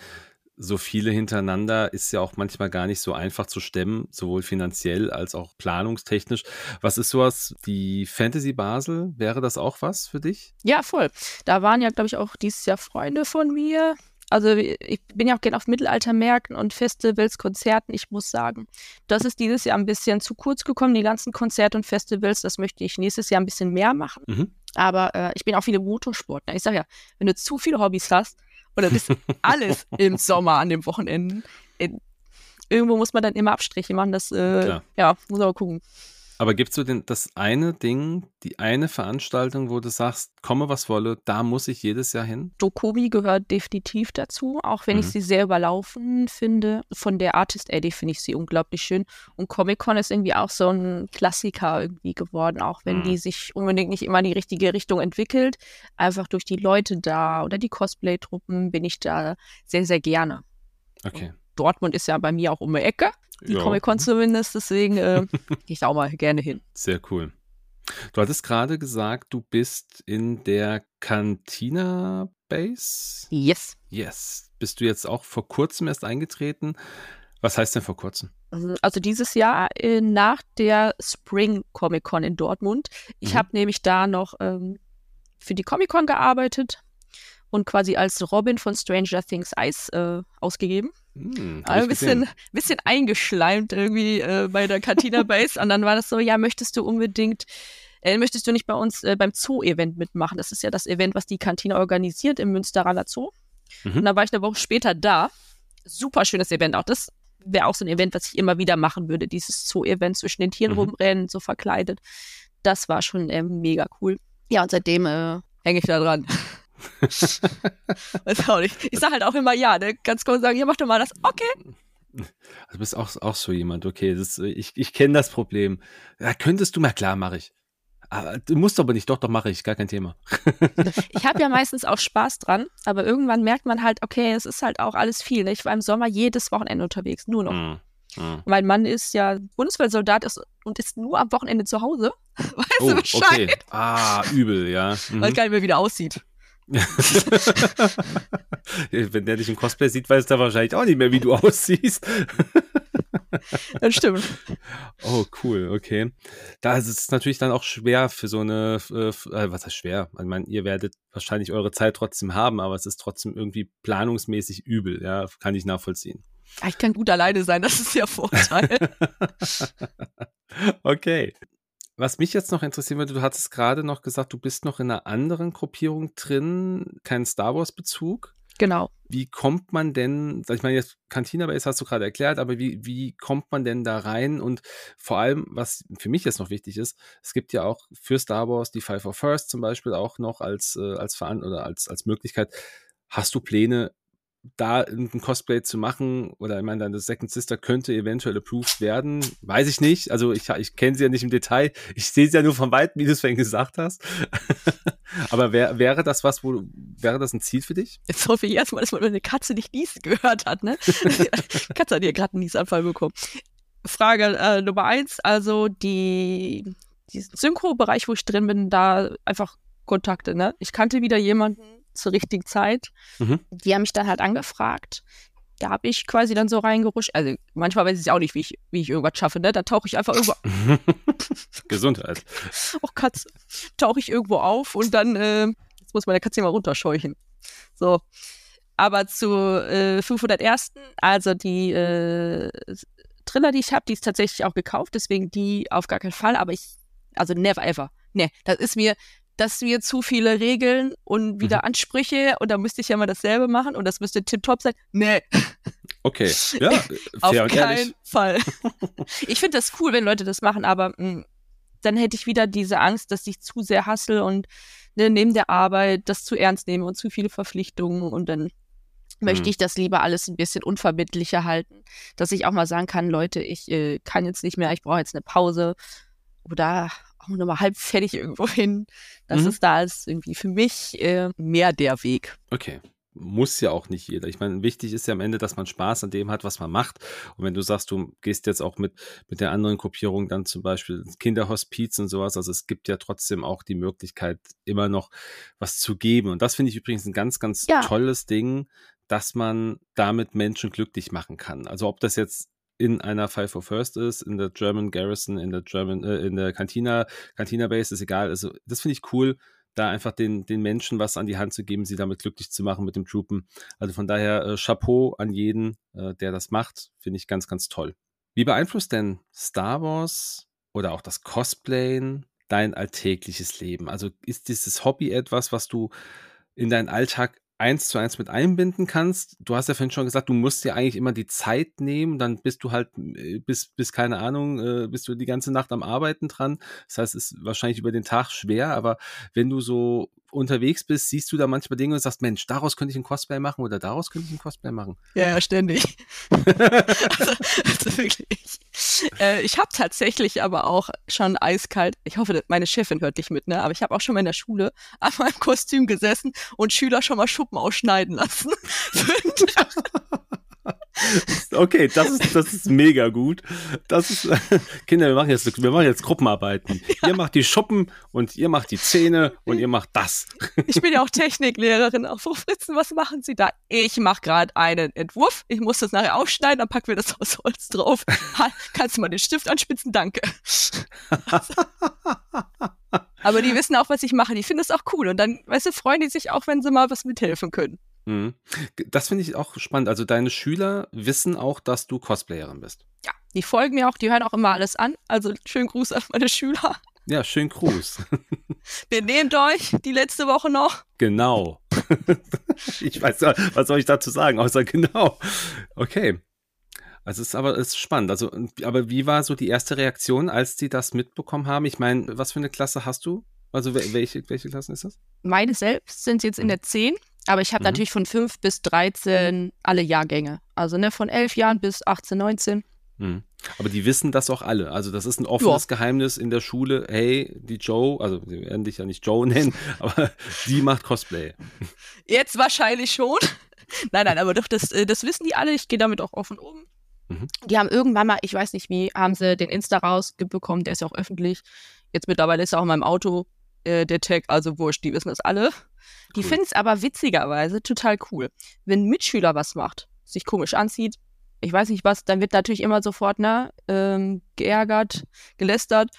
so viele hintereinander ist ja auch manchmal gar nicht so einfach zu stemmen, sowohl finanziell als auch planungstechnisch. Was ist sowas, die Fantasy Basel, wäre das auch was für dich? Ja, voll. Da waren ja, glaube ich, auch dieses Jahr Freunde von mir. Also ich bin ja auch gerne auf Mittelaltermärkten und Festivals, Konzerten. Ich muss sagen, das ist dieses Jahr ein bisschen zu kurz gekommen, die ganzen Konzerte und Festivals. Das möchte ich nächstes Jahr ein bisschen mehr machen. Mhm. Aber äh, ich bin auch viele Motorsport. Ich sage ja, wenn du zu viele Hobbys hast, oder bist alles im Sommer an den Wochenenden. Irgendwo muss man dann immer Abstriche machen. Das, äh, ja, muss aber gucken. Aber gibst du denn das eine Ding, die eine Veranstaltung, wo du sagst, komme was wolle, da muss ich jedes Jahr hin? Dokobi gehört definitiv dazu, auch wenn mhm. ich sie sehr überlaufen finde. Von der Artist Eddie finde ich sie unglaublich schön. Und Comic-Con ist irgendwie auch so ein Klassiker irgendwie geworden, auch wenn mhm. die sich unbedingt nicht immer in die richtige Richtung entwickelt. Einfach durch die Leute da oder die Cosplay-Truppen bin ich da sehr, sehr gerne. Okay. Dortmund ist ja bei mir auch um die Ecke die ja. Comic-Con zumindest. Deswegen äh, gehe ich da auch mal gerne hin. Sehr cool. Du hattest gerade gesagt, du bist in der Cantina Base? Yes. Yes. Bist du jetzt auch vor kurzem erst eingetreten? Was heißt denn vor kurzem? Also, also dieses Jahr äh, nach der Spring Comic Con in Dortmund. Ich mhm. habe nämlich da noch ähm, für die Comic Con gearbeitet und quasi als Robin von Stranger Things Eis äh, ausgegeben. Hm, ein bisschen, bisschen eingeschleimt irgendwie äh, bei der Cantina Base. und dann war das so, ja, möchtest du unbedingt, äh, möchtest du nicht bei uns äh, beim Zoo-Event mitmachen? Das ist ja das Event, was die Kantine organisiert im Münsteraner Zoo. Mhm. Und dann war ich eine Woche später da. Super schönes Event auch. Das wäre auch so ein Event, was ich immer wieder machen würde. Dieses Zoo-Event zwischen den Tieren mhm. rumrennen, so verkleidet. Das war schon äh, mega cool. Ja, und seitdem äh, hänge ich da dran. Weiß auch nicht. Ich sage halt auch immer ja, ne? Ganz kurz sagen, ja, mach doch mal das. Okay. Also du bist auch, auch so jemand, okay. Das, ich ich kenne das Problem. Ja, könntest du mal, klar, mache ich. Aber, du musst aber nicht, doch, doch, mache ich, gar kein Thema. ich habe ja meistens auch Spaß dran, aber irgendwann merkt man halt, okay, es ist halt auch alles viel. Ne? Ich war im Sommer jedes Wochenende unterwegs, nur noch. Mm. Mm. Mein Mann ist ja Bundeswehrsoldat ist, und ist nur am Wochenende zu Hause. Weißt oh, du Bescheid? Okay. Ah, übel, ja. Mhm. Weil gar nicht mehr wieder aussieht. Wenn der dich im Cosplay sieht, weiß er wahrscheinlich auch nicht mehr, wie du aussiehst. das stimmt. Oh, cool, okay. Da ist es natürlich dann auch schwer für so eine, äh, äh, was heißt schwer? Ich meine, ihr werdet wahrscheinlich eure Zeit trotzdem haben, aber es ist trotzdem irgendwie planungsmäßig übel, ja, kann ich nachvollziehen. Ich kann gut alleine sein, das ist ja Vorteil. okay. Was mich jetzt noch interessieren würde, du hattest gerade noch gesagt, du bist noch in einer anderen Gruppierung drin, kein Star Wars-Bezug. Genau. Wie kommt man denn, ich mal, jetzt Cantina Base hast du gerade erklärt, aber wie, wie kommt man denn da rein? Und vor allem, was für mich jetzt noch wichtig ist, es gibt ja auch für Star Wars die Five of First zum Beispiel auch noch als, äh, als Veran oder als, als Möglichkeit. Hast du Pläne, da ein Cosplay zu machen, oder ich meine, deine Second Sister könnte eventuell approved werden, weiß ich nicht. Also ich, ich kenne sie ja nicht im Detail. Ich sehe sie ja nur von weitem, wie du es vorhin gesagt hast. Aber wär, wäre das was, wo wäre das ein Ziel für dich? Jetzt hoffe ich erstmal, dass man eine Katze nicht niesen gehört hat, ne? Katze hat ja gerade einen Niesanfall bekommen. Frage äh, Nummer eins, also die, diesen Synchro-Bereich, wo ich drin bin, da einfach Kontakte, ne? Ich kannte wieder jemanden, zur richtigen Zeit. Mhm. Die haben mich dann halt angefragt. Da habe ich quasi dann so reingerutscht. Also manchmal weiß ich auch nicht, wie ich, wie ich irgendwas schaffe, ne? Da tauche ich einfach irgendwo. Gesundheit. Och, Katze. Tauche ich irgendwo auf und dann, äh, jetzt muss meine Katze mal runterscheuchen. So. Aber zu äh, 501. Also die äh, Triller, die ich habe, die ist tatsächlich auch gekauft, deswegen die auf gar keinen Fall. Aber ich, also never ever. Ne, das ist mir, dass wir zu viele Regeln und wieder mhm. Ansprüche und da müsste ich ja mal dasselbe machen und das müsste tipptopp sein. Nee. Okay, ja, Auf keinen ehrlich. Fall. ich finde das cool, wenn Leute das machen, aber mh, mm, dann hätte ich wieder diese Angst, dass ich zu sehr hassel und ne, neben der Arbeit das zu ernst nehme und zu viele Verpflichtungen und dann möchte mhm. ich das lieber alles ein bisschen unverbindlicher halten, dass ich auch mal sagen kann, Leute, ich äh, kann jetzt nicht mehr, ich brauche jetzt eine Pause oder auch nur mal halb fertig irgendwo hin. Das mhm. ist da ist irgendwie für mich äh, mehr der Weg. Okay muss ja auch nicht jeder. Ich meine, wichtig ist ja am Ende, dass man Spaß an dem hat, was man macht. Und wenn du sagst, du gehst jetzt auch mit, mit der anderen Gruppierung dann zum Beispiel Kinderhospiz und sowas, also es gibt ja trotzdem auch die Möglichkeit, immer noch was zu geben. Und das finde ich übrigens ein ganz, ganz ja. tolles Ding, dass man damit Menschen glücklich machen kann. Also ob das jetzt in einer Five for First ist, in der German Garrison, in der German, äh, in der Cantina, Cantina Base, ist egal. Also das finde ich cool, da einfach den, den Menschen was an die Hand zu geben, sie damit glücklich zu machen mit dem Troopen. Also von daher äh, Chapeau an jeden, äh, der das macht. Finde ich ganz, ganz toll. Wie beeinflusst denn Star Wars oder auch das Cosplayen dein alltägliches Leben? Also ist dieses Hobby etwas, was du in deinen Alltag eins zu eins mit einbinden kannst. Du hast ja vorhin schon gesagt, du musst dir eigentlich immer die Zeit nehmen, dann bist du halt äh, bis, bis keine Ahnung, äh, bist du die ganze Nacht am Arbeiten dran. Das heißt, es ist wahrscheinlich über den Tag schwer, aber wenn du so unterwegs bist, siehst du da manchmal Dinge und sagst, Mensch, daraus könnte ich ein Cosplay machen oder daraus könnte ich ein Cosplay machen. Ja, ja, ständig. also, also, wirklich. Äh, ich habe tatsächlich aber auch schon eiskalt, ich hoffe, meine Chefin hört dich mit, ne? Aber ich habe auch schon mal in der Schule an meinem Kostüm gesessen und Schüler schon mal Schuppen ausschneiden lassen. Okay, das ist, das ist mega gut. Das ist, Kinder, wir machen jetzt, wir machen jetzt Gruppenarbeiten. Ja. Ihr macht die Schuppen und ihr macht die Zähne und ihr macht das. Ich bin ja auch Techniklehrerin. Auch Frau Fritzen, was machen Sie da? Ich mache gerade einen Entwurf. Ich muss das nachher aufschneiden, dann packen wir das aus Holz drauf. Kannst du mal den Stift anspitzen? Danke. Aber die wissen auch, was ich mache. Die finden es auch cool. Und dann, weißt du, freuen die sich auch, wenn sie mal was mithelfen können. Mhm. Das finde ich auch spannend. Also deine Schüler wissen auch, dass du Cosplayerin bist. Ja, die folgen mir auch, die hören auch immer alles an. Also schönen Gruß an meine Schüler. Ja, schönen Gruß. Benehmt euch die letzte Woche noch. Genau. ich weiß, was soll ich dazu sagen, außer genau. Okay. Also es ist aber es ist spannend. Also, aber wie war so die erste Reaktion, als die das mitbekommen haben? Ich meine, was für eine Klasse hast du? Also welche, welche Klassen ist das? Meine selbst sind jetzt in der 10 aber ich habe mhm. natürlich von 5 bis 13 alle Jahrgänge. Also ne, von 11 Jahren bis 18, 19. Mhm. Aber die wissen das auch alle. Also das ist ein offenes ja. Geheimnis in der Schule. Hey, die Joe, also wir werden dich ja nicht Joe nennen, aber die macht Cosplay. Jetzt wahrscheinlich schon. nein, nein, aber doch, das, äh, das wissen die alle. Ich gehe damit auch offen um. Mhm. Die haben irgendwann mal, ich weiß nicht wie, haben sie den Insta rausbekommen, der ist ja auch öffentlich. Jetzt mittlerweile ist er auch in meinem Auto äh, der Tag, also wurscht, die wissen das alle. Die cool. finden es aber witzigerweise total cool. Wenn ein Mitschüler was macht, sich komisch anzieht, ich weiß nicht was, dann wird natürlich immer sofort ne, ähm, geärgert, gelästert.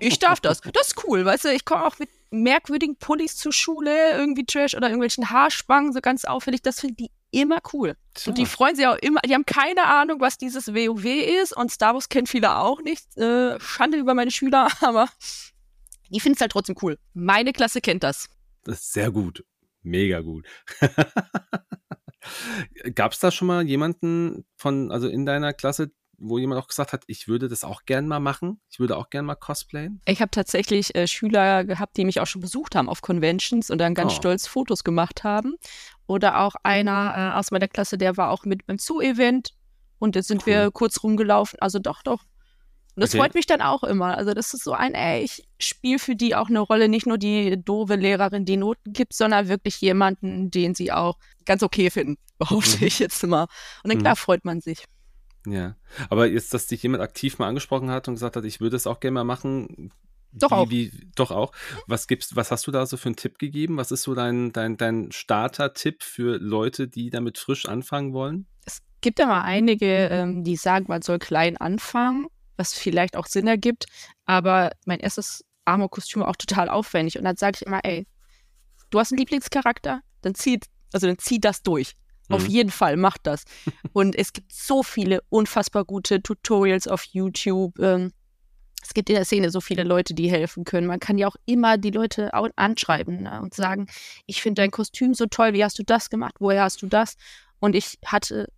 Ich darf das. Das ist cool, weißt du, ich komme auch mit merkwürdigen Pullis zur Schule, irgendwie Trash oder irgendwelchen Haarspangen, so ganz auffällig. Das finden die immer cool. Tja. Und die freuen sich auch immer, die haben keine Ahnung, was dieses WoW ist und Star Wars kennt viele auch nicht. Äh, Schande über meine Schüler, aber die finden es halt trotzdem cool. Meine Klasse kennt das. Das ist sehr gut. Mega gut. Gab es da schon mal jemanden von, also in deiner Klasse, wo jemand auch gesagt hat, ich würde das auch gern mal machen? Ich würde auch gern mal cosplayen? Ich habe tatsächlich äh, Schüler gehabt, die mich auch schon besucht haben auf Conventions und dann ganz oh. stolz Fotos gemacht haben. Oder auch einer äh, aus meiner Klasse, der war auch mit beim Zoo-Event und jetzt sind cool. wir kurz rumgelaufen. Also doch, doch, und das okay. freut mich dann auch immer. Also das ist so ein, ey, ich spiele für die auch eine Rolle, nicht nur die doofe Lehrerin, die Noten gibt, sondern wirklich jemanden, den sie auch ganz okay finden, behaupte mhm. ich jetzt mal. Und dann klar mhm. freut man sich. Ja, aber jetzt, dass dich jemand aktiv mal angesprochen hat und gesagt hat, ich würde es auch gerne mal machen. Doch wie, auch. Wie, doch auch. Was gibst, was hast du da so für einen Tipp gegeben? Was ist so dein, dein, dein Starter-Tipp für Leute, die damit frisch anfangen wollen? Es gibt ja mal einige, ähm, die sagen, man soll klein anfangen was vielleicht auch Sinn ergibt. Aber mein erstes Armor-Kostüm war auch total aufwendig. Und dann sage ich immer, ey, du hast einen Lieblingscharakter, dann zieh, also dann zieh das durch. Mhm. Auf jeden Fall, mach das. Und es gibt so viele unfassbar gute Tutorials auf YouTube. Ähm, es gibt in der Szene so viele Leute, die helfen können. Man kann ja auch immer die Leute anschreiben ne, und sagen, ich finde dein Kostüm so toll, wie hast du das gemacht, woher hast du das? Und ich hatte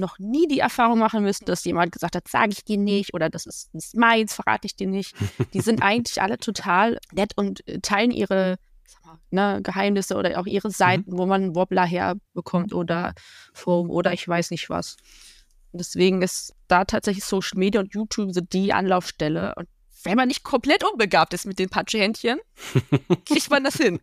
noch nie die Erfahrung machen müssen, dass jemand gesagt hat, sage ich dir nicht oder das ist, das ist meins, verrate ich dir nicht. Die sind eigentlich alle total nett und äh, teilen ihre ne, Geheimnisse oder auch ihre Seiten, mhm. wo man Wobbler herbekommt oder Forum oder ich weiß nicht was. deswegen ist da tatsächlich Social Media und YouTube so die Anlaufstelle. Und wenn man nicht komplett unbegabt ist mit den Patschehändchen, kriegt man das hin.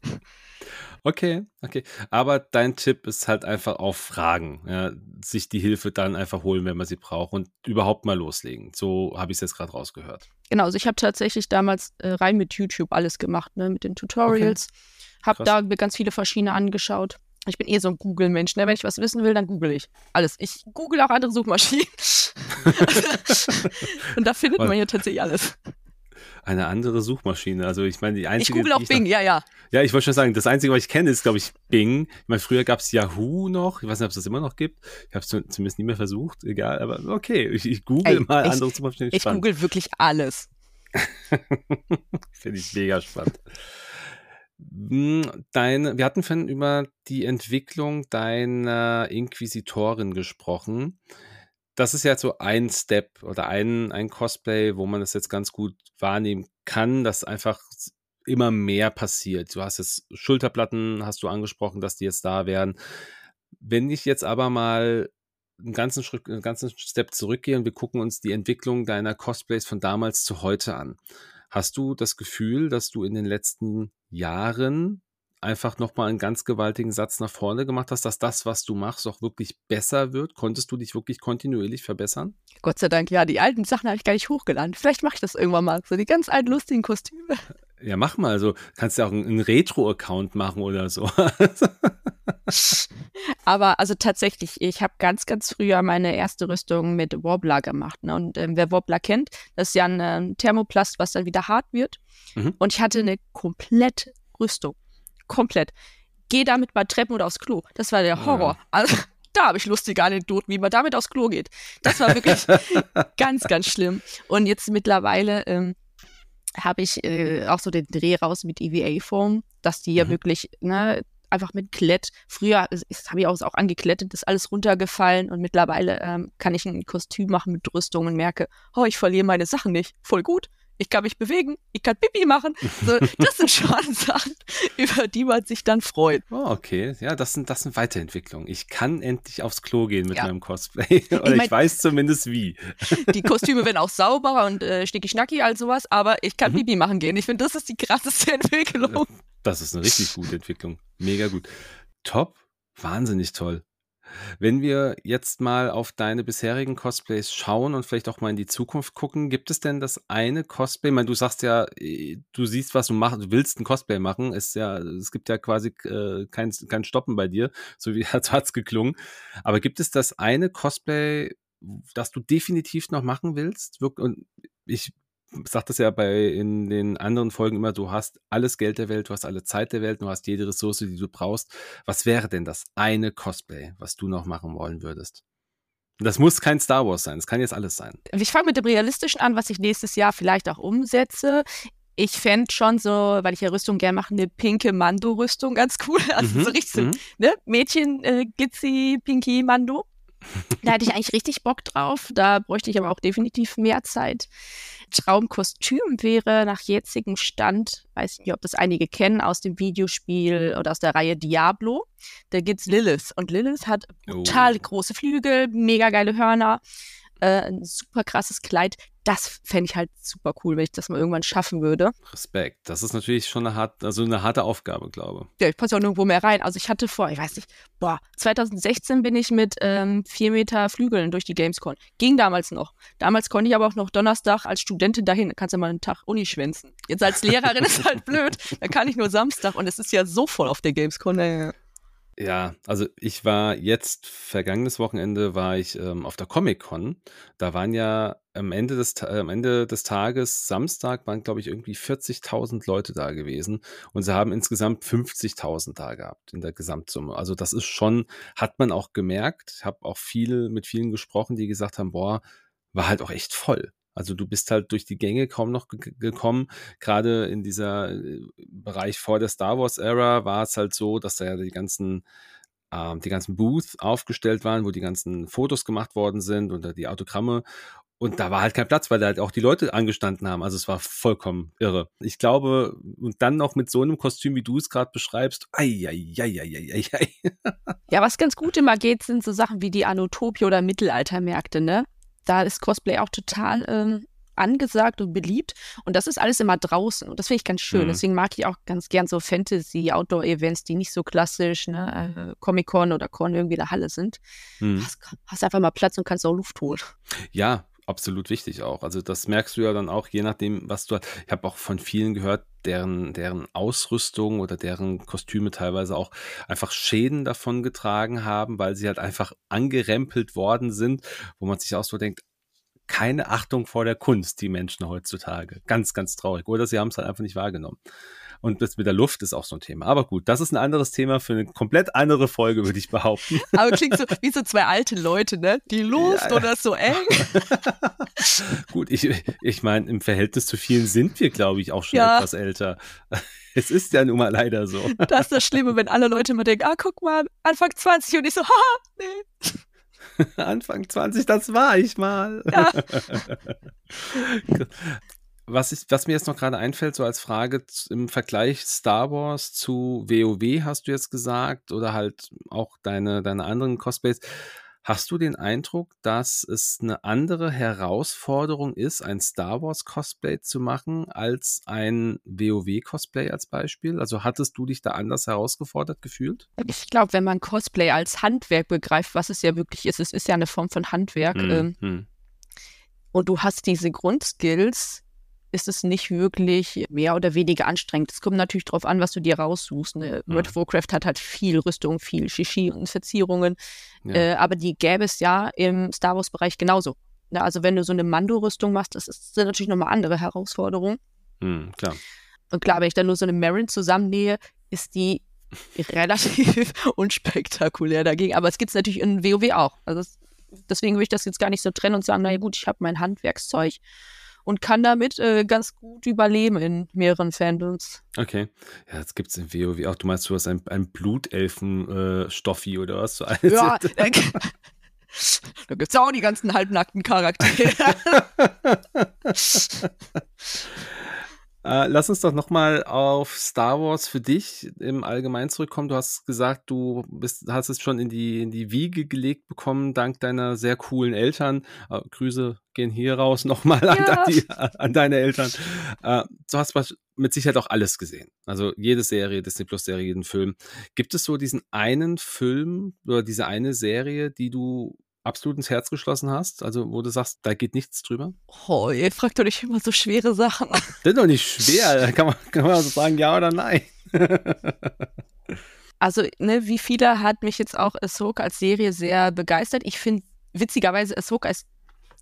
Okay, okay. Aber dein Tipp ist halt einfach auf Fragen. Ja, sich die Hilfe dann einfach holen, wenn man sie braucht und überhaupt mal loslegen. So habe ich es jetzt gerade rausgehört. Genau, also ich habe tatsächlich damals äh, rein mit YouTube alles gemacht, ne, mit den Tutorials. Okay. Habe da mir ganz viele verschiedene angeschaut. Ich bin eh so ein Google-Mensch. Ne? Wenn ich was wissen will, dann google ich. Alles. Ich google auch andere Suchmaschinen. und da findet man ja tatsächlich alles eine andere Suchmaschine. Also ich meine, die einzige. Ich google auch Bing, noch, ja, ja. Ja, ich wollte schon sagen, das Einzige, was ich kenne, ist, glaube ich, Bing. Ich meine, früher gab es Yahoo noch. Ich weiß nicht, ob es das immer noch gibt. Ich habe es zumindest nie mehr versucht. Egal, aber okay, ich, ich google Ey, mal ich, andere Suchmaschinen. Ich spannend. google wirklich alles. Finde ich mega spannend. Hm, dein, wir hatten vorhin über die Entwicklung deiner Inquisitorin gesprochen das ist ja so ein Step oder ein, ein Cosplay, wo man das jetzt ganz gut wahrnehmen kann, dass einfach immer mehr passiert. Du hast jetzt Schulterplatten, hast du angesprochen, dass die jetzt da wären. Wenn ich jetzt aber mal einen ganzen Schritt, einen ganzen Step zurückgehe und wir gucken uns die Entwicklung deiner Cosplays von damals zu heute an. Hast du das Gefühl, dass du in den letzten Jahren einfach nochmal einen ganz gewaltigen Satz nach vorne gemacht hast, dass das, was du machst, auch wirklich besser wird? Konntest du dich wirklich kontinuierlich verbessern? Gott sei Dank, ja. Die alten Sachen habe ich gar nicht hochgeladen. Vielleicht mache ich das irgendwann mal. So die ganz alten lustigen Kostüme. Ja, mach mal. Also kannst ja auch einen Retro-Account machen oder so. Aber also tatsächlich, ich habe ganz, ganz früher meine erste Rüstung mit Wobbler gemacht. Ne? Und ähm, wer Wobbler kennt, das ist ja ein ähm, Thermoplast, was dann wieder hart wird. Mhm. Und ich hatte eine komplette Rüstung komplett. Geh damit mal Treppen oder aufs Klo. Das war der Horror. Ja. Also, da habe ich lustige Anekdoten, wie man damit aufs Klo geht. Das war wirklich ganz, ganz schlimm. Und jetzt mittlerweile ähm, habe ich äh, auch so den Dreh raus mit EVA-Form, dass die ja mhm. wirklich ne, einfach mit Klett, früher habe ich auch, auch angeklettet, ist alles runtergefallen und mittlerweile ähm, kann ich ein Kostüm machen mit Rüstung und merke, oh, ich verliere meine Sachen nicht. Voll gut ich kann mich bewegen, ich kann Pipi machen. So, das sind schon Sachen, über die man sich dann freut. Oh, okay. Ja, das sind, das sind Weiterentwicklungen. Ich kann endlich aufs Klo gehen mit ja. meinem Cosplay. Oder ich, mein, ich, weiß zumindest wie. Die Kostüme werden auch sauberer und äh, schnicki-schnacki, all sowas, aber ich kann mhm. Pipi machen gehen. Ich finde, das ist die krasseste Entwicklung. Das ist eine richtig gute Entwicklung. Mega gut. Top. Wahnsinnig toll. Wenn wir jetzt mal auf deine bisherigen Cosplays schauen und vielleicht auch mal in die Zukunft gucken, gibt es denn das eine Cosplay? Ich meine, du sagst ja, äh, du siehst, was du machst, du willst ein Cosplay machen, ist ja, es gibt ja quasi äh, kein, kein Stoppen bei dir, so wie hat es geklungen. Aber gibt es das eine Cosplay, das du definitiv noch machen willst? Und ich sagt das ja bei in den anderen Folgen immer, du hast alles Geld der Welt, du hast alle Zeit der Welt, du hast jede Ressource, die du brauchst. Was wäre denn das eine Cosplay, was du noch machen wollen würdest? Das muss kein Star Wars sein, es kann jetzt alles sein. Ich fange mit dem Realistischen an, was ich nächstes Jahr vielleicht auch umsetze. Ich fände schon so, weil ich ja Rüstung gerne mache, eine pinke Mando-Rüstung ganz cool. Also mhm, so richtig so, mhm. ne? Mädchen, äh, Gitzi, Pinky, Mando. Da hätte ich eigentlich richtig Bock drauf. Da bräuchte ich aber auch definitiv mehr Zeit. Traumkostüm wäre nach jetzigem Stand, weiß nicht, ob das einige kennen, aus dem Videospiel oder aus der Reihe Diablo. Da gibt's Lilith. Und Lilith hat total oh. große Flügel, mega geile Hörner, äh, ein super krasses Kleid das fände ich halt super cool, wenn ich das mal irgendwann schaffen würde. Respekt. Das ist natürlich schon eine, hart, also eine harte Aufgabe, glaube ich. Ja, ich passe auch nirgendwo mehr rein. Also ich hatte vor, ich weiß nicht, boah, 2016 bin ich mit ähm, vier Meter Flügeln durch die Gamescon. Ging damals noch. Damals konnte ich aber auch noch Donnerstag als Studentin dahin. Da kannst du mal einen Tag Uni schwänzen. Jetzt als Lehrerin ist halt blöd. Da kann ich nur Samstag und es ist ja so voll auf der Gamescon. Ey. Ja, also ich war jetzt, vergangenes Wochenende war ich ähm, auf der Comic-Con. Da waren ja am Ende des, am Ende des Tages, Samstag, waren glaube ich irgendwie 40.000 Leute da gewesen und sie haben insgesamt 50.000 da gehabt in der Gesamtsumme. Also das ist schon, hat man auch gemerkt. Ich habe auch viel mit vielen gesprochen, die gesagt haben, boah, war halt auch echt voll. Also du bist halt durch die Gänge kaum noch gekommen. Gerade in dieser äh, Bereich vor der Star Wars Era war es halt so, dass da ja die ganzen äh, die ganzen Booths aufgestellt waren, wo die ganzen Fotos gemacht worden sind und die Autogramme. und da war halt kein Platz, weil da halt auch die Leute angestanden haben. Also es war vollkommen irre. Ich glaube, und dann noch mit so einem Kostüm, wie du es gerade beschreibst, ei, ei, ei, ei, ei, ei. Ja, was ganz gut immer geht, sind so Sachen wie die Anotopie oder Mittelaltermärkte, ne? Da ist Cosplay auch total ähm, angesagt und beliebt. Und das ist alles immer draußen. Und das finde ich ganz schön. Mhm. Deswegen mag ich auch ganz gern so Fantasy-Outdoor-Events, die nicht so klassisch, ne, äh, Comic-Con oder Con irgendwie in der Halle sind. Mhm. Hast, hast einfach mal Platz und kannst auch Luft holen. Ja, absolut wichtig auch. Also das merkst du ja dann auch, je nachdem, was du hast. Ich habe auch von vielen gehört, deren, deren Ausrüstung oder deren Kostüme teilweise auch einfach Schäden davon getragen haben, weil sie halt einfach angerempelt worden sind, wo man sich auch so denkt, keine Achtung vor der Kunst, die Menschen heutzutage. Ganz, ganz traurig. Oder sie haben es halt einfach nicht wahrgenommen. Und das mit der Luft ist auch so ein Thema. Aber gut, das ist ein anderes Thema für eine komplett andere Folge, würde ich behaupten. Aber klingt so wie so zwei alte Leute, ne? Die Luft ja, oder so eng. gut, ich, ich meine, im Verhältnis zu vielen sind wir, glaube ich, auch schon ja. etwas älter. Es ist ja nun mal leider so. Das ist das Schlimme, wenn alle Leute immer denken, ah, guck mal, Anfang 20 und ich so, haha, nee. Anfang 20, das war ich mal. Ja. Was, ich, was mir jetzt noch gerade einfällt, so als Frage im Vergleich Star Wars zu WoW, hast du jetzt gesagt, oder halt auch deine, deine anderen Cosplays. Hast du den Eindruck, dass es eine andere Herausforderung ist, ein Star Wars Cosplay zu machen, als ein WoW Cosplay als Beispiel? Also hattest du dich da anders herausgefordert gefühlt? Ich glaube, wenn man Cosplay als Handwerk begreift, was es ja wirklich ist, es ist ja eine Form von Handwerk. Hm, ähm, hm. Und du hast diese Grundskills, ist es nicht wirklich mehr oder weniger anstrengend. Es kommt natürlich darauf an, was du dir raussuchst. Ne? Mhm. World of Warcraft hat halt viel Rüstung, viel Shishi und Verzierungen. Ja. Äh, aber die gäbe es ja im Star Wars-Bereich genauso. Ne? Also wenn du so eine Mando-Rüstung machst, das ist, sind natürlich nochmal andere Herausforderungen. Mhm, klar. Und klar, wenn ich dann nur so eine Marin zusammennähe, ist die relativ unspektakulär dagegen. Aber es gibt es natürlich in WoW auch. Also das, deswegen würde ich das jetzt gar nicht so trennen und sagen, naja gut, ich habe mein Handwerkszeug und kann damit äh, ganz gut überleben in mehreren Fandoms. Okay. Ja, jetzt gibt es in WoW auch, du meinst, du hast ein, ein Blutelfen-Stoffi äh, oder was? So ja, da, da gibt es auch die ganzen halbnackten Charaktere. Äh, lass uns doch nochmal auf Star Wars für dich im Allgemeinen zurückkommen. Du hast gesagt, du bist, hast es schon in die, in die Wiege gelegt bekommen, dank deiner sehr coolen Eltern. Äh, Grüße gehen hier raus nochmal ja. an, an, deine Eltern. Äh, du hast mit Sicherheit auch alles gesehen. Also jede Serie, Disney Plus Serie, jeden Film. Gibt es so diesen einen Film oder diese eine Serie, die du absolut ins Herz geschlossen hast? Also, wo du sagst, da geht nichts drüber? Oh, ihr fragt doch nicht immer so schwere Sachen. Das ist doch nicht schwer. Da kann man, kann man also sagen, ja oder nein. also, ne, wie viele hat mich jetzt auch Ahsoka als Serie sehr begeistert. Ich finde witzigerweise Ahsoka ist,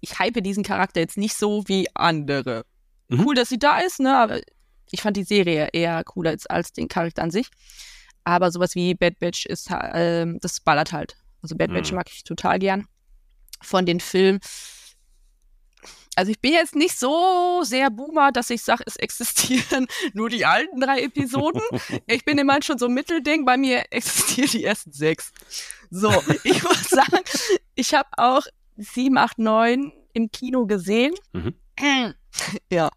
ich hype diesen Charakter jetzt nicht so wie andere. Mhm. Cool, dass sie da ist, ne, aber ich fand die Serie eher cooler als, als den Charakter an sich. Aber sowas wie Bad Batch ist, äh, das ballert halt. Also Bad Batch mhm. mag ich total gern von den Filmen. Also ich bin jetzt nicht so sehr Boomer, dass ich sage, es existieren nur die alten drei Episoden. Ich bin immer schon so ein Mittelding. Bei mir existieren die ersten sechs. So, ich muss sagen, ich habe auch 7, 8, 9 im Kino gesehen. Mhm. Ja.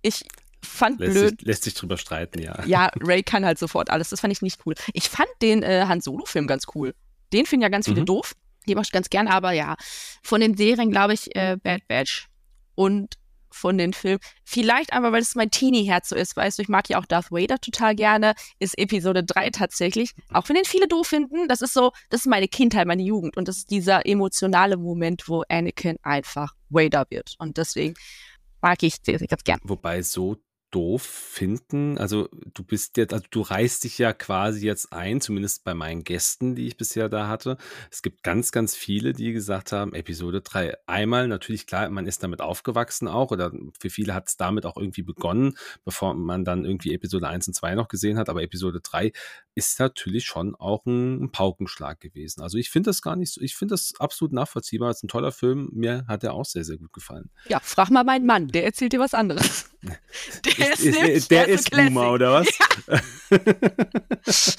Ich fand lässt blöd. Sich, lässt sich drüber streiten, ja. Ja, Ray kann halt sofort alles. Das fand ich nicht cool. Ich fand den äh, Han Solo-Film ganz cool. Den finden ja ganz viele mhm. doof. Die mache ich ganz gern, aber ja, von den Serien glaube ich äh, Bad Batch und von den Filmen. Vielleicht einfach, weil es mein Teenie-Herz so ist, weißt du, ich mag ja auch Darth Vader total gerne, ist Episode 3 tatsächlich. Auch wenn den viele doof finden, das ist so, das ist meine Kindheit, meine Jugend und das ist dieser emotionale Moment, wo Anakin einfach Vader wird. Und deswegen mag ich sehr, sehr ganz gern. Wobei so doof finden. Also du bist jetzt, also du reißt dich ja quasi jetzt ein, zumindest bei meinen Gästen, die ich bisher da hatte. Es gibt ganz, ganz viele, die gesagt haben, Episode 3. Einmal natürlich klar, man ist damit aufgewachsen auch oder für viele hat es damit auch irgendwie begonnen, bevor man dann irgendwie Episode 1 und 2 noch gesehen hat. Aber Episode 3 ist natürlich schon auch ein, Paukenschlag gewesen. Also ich finde das gar nicht so, ich finde das absolut nachvollziehbar. Es ist ein toller Film. Mir hat er auch sehr, sehr gut gefallen. Ja, frag mal meinen Mann, der erzählt dir was anderes. Der ist, ist, der, der ist Boomer, oder was?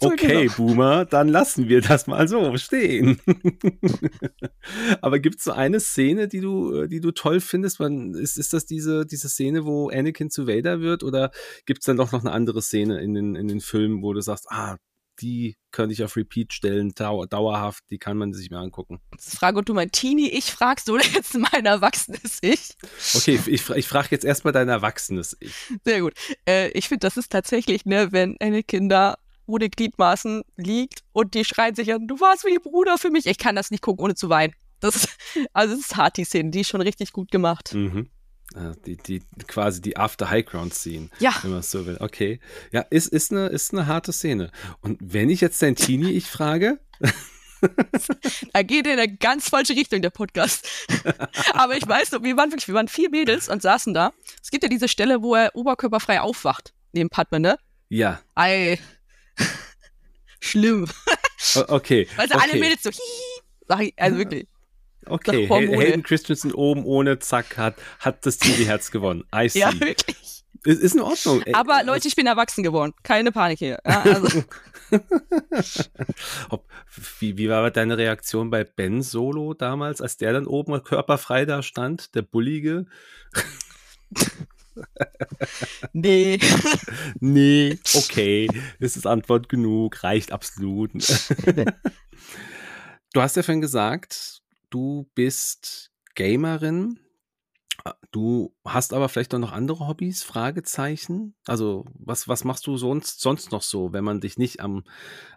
Okay, Boomer, dann lassen wir das mal so stehen. Aber gibt es so eine Szene, die du, die du toll findest? Man, ist, ist das diese, diese Szene, wo Anakin zu Vader wird? Oder gibt es dann doch noch eine andere Szene in den, in den Filmen, wo du sagst, ah, die könnte ich auf Repeat stellen, dau dauerhaft, die kann man sich mal angucken. Das frage, ob du mein Teenie-Ich fragst oder jetzt mein erwachsenes Ich. Okay, ich, ich frage jetzt erstmal dein erwachsenes Ich. Sehr gut. Äh, ich finde, das ist tatsächlich, ne, wenn eine Kinder ohne Gliedmaßen liegt und die schreien sich an, du warst wie Bruder für mich. Ich kann das nicht gucken, ohne zu weinen. Das, also, das ist hart, die Szene, die ist schon richtig gut gemacht. Mhm. Die, die, quasi die After High Ground Scene. Ja. Wenn man es so will. Okay. Ja, ist, ist, eine, ist eine harte Szene. Und wenn ich jetzt dein Teenie ich frage. da geht in eine ganz falsche Richtung, der Podcast. Aber ich weiß wir waren wirklich, wir waren vier Mädels und saßen da. Es gibt ja diese Stelle, wo er oberkörperfrei aufwacht, neben Padman, ne? Ja. Ei. Schlimm. okay. Also okay. alle Mädels so, hihi. Also wirklich. Okay, Hayden Christensen oben ohne Zack hat, hat das TV-Herz gewonnen. I see. Ja, wirklich. Ist, ist in Ordnung. Aber Leute, ich bin erwachsen geworden. Keine Panik hier. Ja, also. Wie, wie war deine Reaktion bei Ben Solo damals, als der dann oben körperfrei da stand, der Bullige? nee. nee, okay. Das ist Antwort genug, reicht absolut. du hast ja vorhin gesagt, du bist Gamerin. Du hast aber vielleicht auch noch andere Hobbys? Fragezeichen. Also, was, was machst du sonst, sonst noch so, wenn man dich nicht am,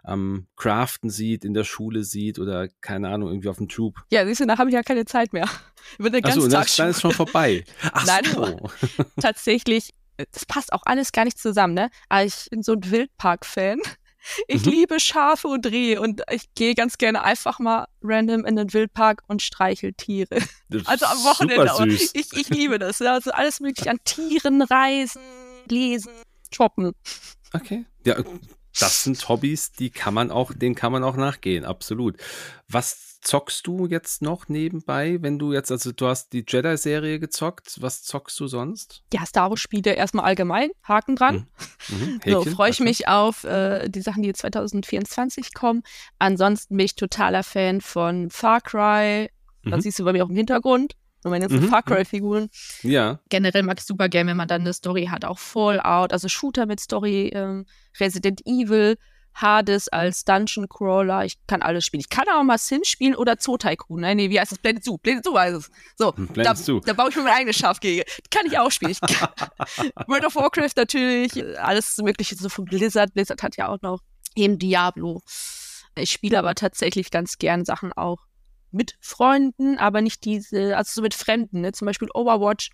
am Craften sieht, in der Schule sieht oder keine Ahnung, irgendwie auf dem Tube? Ja, siehst du, da habe ich ja keine Zeit mehr. Über den ganzen Achso, Tag das, dann ist schon vorbei. Ach Nein, so. tatsächlich, das passt auch alles gar nicht zusammen, ne? Aber ich bin so ein Wildpark-Fan. Ich mhm. liebe Schafe und Rehe und ich gehe ganz gerne einfach mal random in den Wildpark und streichel Tiere. Also am Wochenende. Ich, ich liebe das. Also alles mögliche an Tieren, Reisen, Lesen, Shoppen. Okay. Ja, das sind Hobbys, die kann man auch, denen kann man auch nachgehen, absolut. Was zockst du jetzt noch nebenbei, wenn du jetzt, also du hast die Jedi-Serie gezockt, was zockst du sonst? Ja, Star Wars-Spiele erstmal allgemein, Haken dran. Mhm. Mhm. So, freue ich mich auf äh, die Sachen, die 2024 kommen. Ansonsten bin ich totaler Fan von Far Cry. Mhm. Das siehst du bei mir auch im Hintergrund und meine ganzen mhm. Far Cry-Figuren. Ja. Generell mag ich super gerne, wenn man dann eine Story hat, auch Fallout, also Shooter mit Story, ähm, Resident Evil, Hades als Dungeon Crawler. Ich kann alles spielen. Ich kann auch mal Sims spielen oder Zoo Tycoon. Nein, nee, wie heißt das? Blended Zoo. Blended Zoo heißt es. So, da, da, baue ich mir mein eigenes Schafgehege. Kann ich auch spielen. Ich kann, World of Warcraft natürlich, alles Mögliche so von Blizzard. Blizzard hat ja auch noch eben Diablo. Ich spiele aber tatsächlich ganz gern Sachen auch mit Freunden, aber nicht diese, also so mit Fremden, ne? zum Beispiel Overwatch.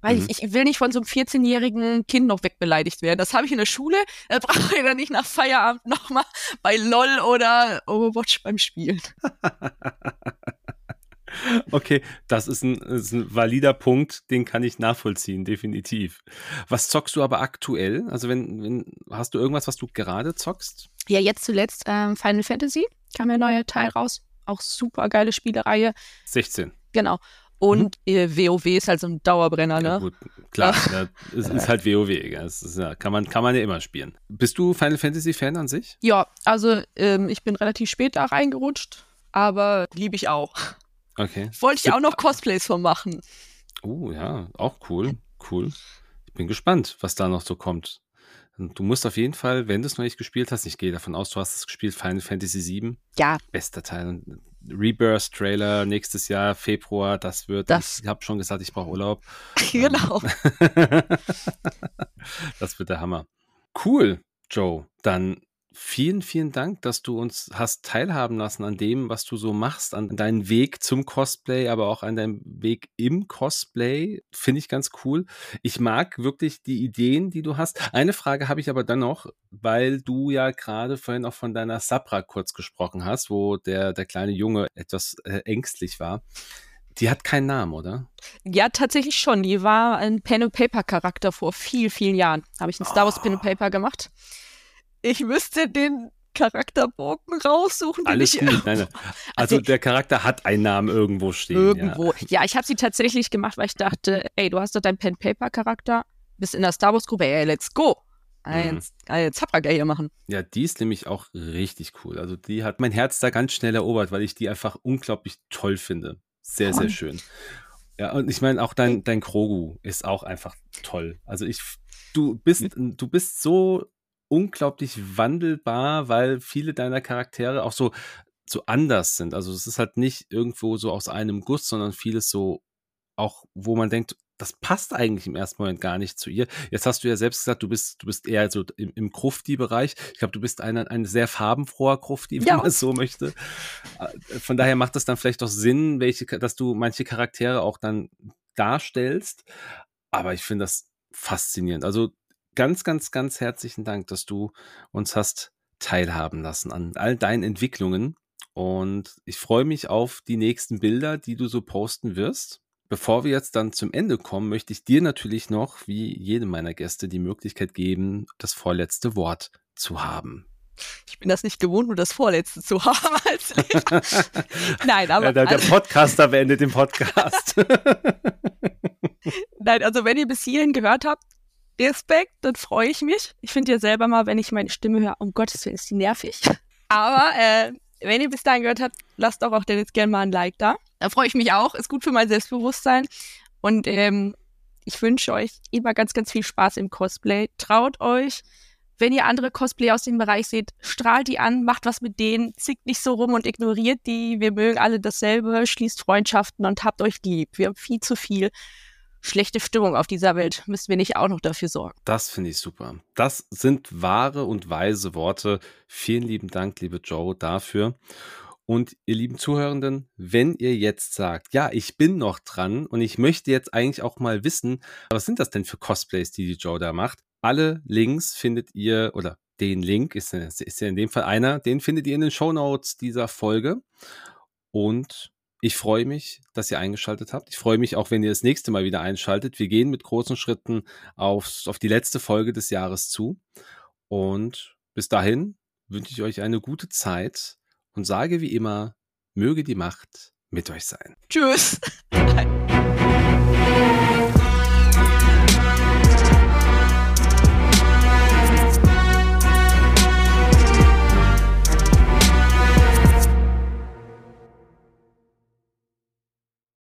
Weil mhm. ich, ich will nicht von so einem 14-jährigen Kind noch wegbeleidigt werden. Das habe ich in der Schule. Da brauche ich dann nicht nach Feierabend nochmal bei LOL oder Overwatch beim Spielen. Okay, das ist ein, ist ein, valider Punkt, den kann ich nachvollziehen, definitiv. Was zockst du aber aktuell? Also wenn, wenn hast du irgendwas, was du gerade zockst? Ja, jetzt zuletzt ähm, Final Fantasy kam der neue Teil raus auch super geile Spielereihe. 16. Genau. Und mhm. WoW ist halt so ein Dauerbrenner, ne? Ja, gut, klar, ja, es ist halt WoW, ist, ja, kann, man, kann man ja immer spielen. Bist du Final Fantasy Fan an sich? Ja, also ähm, ich bin relativ spät da reingerutscht, aber liebe ich auch. Okay. Wollte ich auch noch Cosplays von machen. Oh ja, auch cool, cool. Ich bin gespannt, was da noch so kommt. Du musst auf jeden Fall, wenn du es noch nicht gespielt hast, ich gehe davon aus, du hast es gespielt, Final Fantasy VII. Ja. Bester Teil. Rebirth-Trailer nächstes Jahr, Februar, das wird. Das. Ich habe schon gesagt, ich brauche Urlaub. genau. das wird der Hammer. Cool, Joe. Dann vielen, vielen Dank, dass du uns hast teilhaben lassen an dem, was du so machst, an deinen Weg zum Cosplay, aber auch an deinem Weg im Cosplay. Finde ich ganz cool. Ich mag wirklich die Ideen, die du hast. Eine Frage habe ich aber dann noch, weil du ja gerade vorhin auch von deiner Sabra kurz gesprochen hast, wo der, der kleine Junge etwas äh, ängstlich war. Die hat keinen Namen, oder? Ja, tatsächlich schon. Die war ein Pen-and-Paper-Charakter vor viel, vielen Jahren. Habe ich ein Star Wars oh. Pen-and-Paper gemacht ich müsste den Charakterbogen raussuchen. Alles ich, gut, nein, nein. Also, also, der Charakter hat einen Namen irgendwo stehen. Irgendwo. Ja, ja ich habe sie tatsächlich gemacht, weil ich dachte, ey, du hast doch deinen Pen-Paper-Charakter, bist in der Star Wars-Gruppe, ey, let's go. ein, ein Zaprager hier machen. Ja, die ist nämlich auch richtig cool. Also die hat mein Herz da ganz schnell erobert, weil ich die einfach unglaublich toll finde. Sehr, sehr schön. Ja, und ich meine, auch dein, dein Krogu ist auch einfach toll. Also ich, du bist, du bist so unglaublich wandelbar, weil viele deiner Charaktere auch so, so anders sind. Also es ist halt nicht irgendwo so aus einem Guss, sondern vieles so auch, wo man denkt, das passt eigentlich im ersten Moment gar nicht zu ihr. Jetzt hast du ja selbst gesagt, du bist, du bist eher so im, im Krufti-Bereich. Ich glaube, du bist ein, ein sehr farbenfroher Krufti, wenn ja. man es so möchte. Äh, von daher macht es dann vielleicht auch Sinn, welche, dass du manche Charaktere auch dann darstellst. Aber ich finde das faszinierend. Also ganz, ganz, ganz herzlichen Dank, dass du uns hast teilhaben lassen an all deinen Entwicklungen. Und ich freue mich auf die nächsten Bilder, die du so posten wirst. Bevor wir jetzt dann zum Ende kommen, möchte ich dir natürlich noch, wie jedem meiner Gäste, die Möglichkeit geben, das vorletzte Wort zu haben. Ich bin das nicht gewohnt, nur das Vorletzte zu haben als Lehrer. Nein, aber. Der, der Podcaster beendet den Podcast. Nein, also wenn ihr bis hierhin gehört habt, Respekt, dann freue ich mich. Ich finde ja selber mal, wenn ich meine Stimme höre, um Gottes Willen ist die nervig. Aber äh, wenn ihr bis dahin gehört habt, lasst doch auch jetzt gerne mal ein Like da. Da freue ich mich auch. Ist gut für mein Selbstbewusstsein. Und ähm, ich wünsche euch immer ganz, ganz viel Spaß im Cosplay. Traut euch. Wenn ihr andere Cosplay aus dem Bereich seht, strahlt die an, macht was mit denen, zickt nicht so rum und ignoriert die. Wir mögen alle dasselbe, schließt Freundschaften und habt euch lieb. Wir haben viel zu viel schlechte Stimmung auf dieser Welt. Müssen wir nicht auch noch dafür sorgen. Das finde ich super. Das sind wahre und weise Worte. Vielen lieben Dank, liebe Joe, dafür. Und ihr lieben Zuhörenden, wenn ihr jetzt sagt, ja, ich bin noch dran und ich möchte jetzt eigentlich auch mal wissen, was sind das denn für Cosplays, die die Joe da macht? Alle Links findet ihr, oder den Link, ist, ist ja in dem Fall einer, den findet ihr in den Show Notes dieser Folge. Und ich freue mich, dass ihr eingeschaltet habt. Ich freue mich auch, wenn ihr das nächste Mal wieder einschaltet. Wir gehen mit großen Schritten auf, auf die letzte Folge des Jahres zu. Und bis dahin wünsche ich euch eine gute Zeit und sage wie immer, möge die Macht mit euch sein. Tschüss.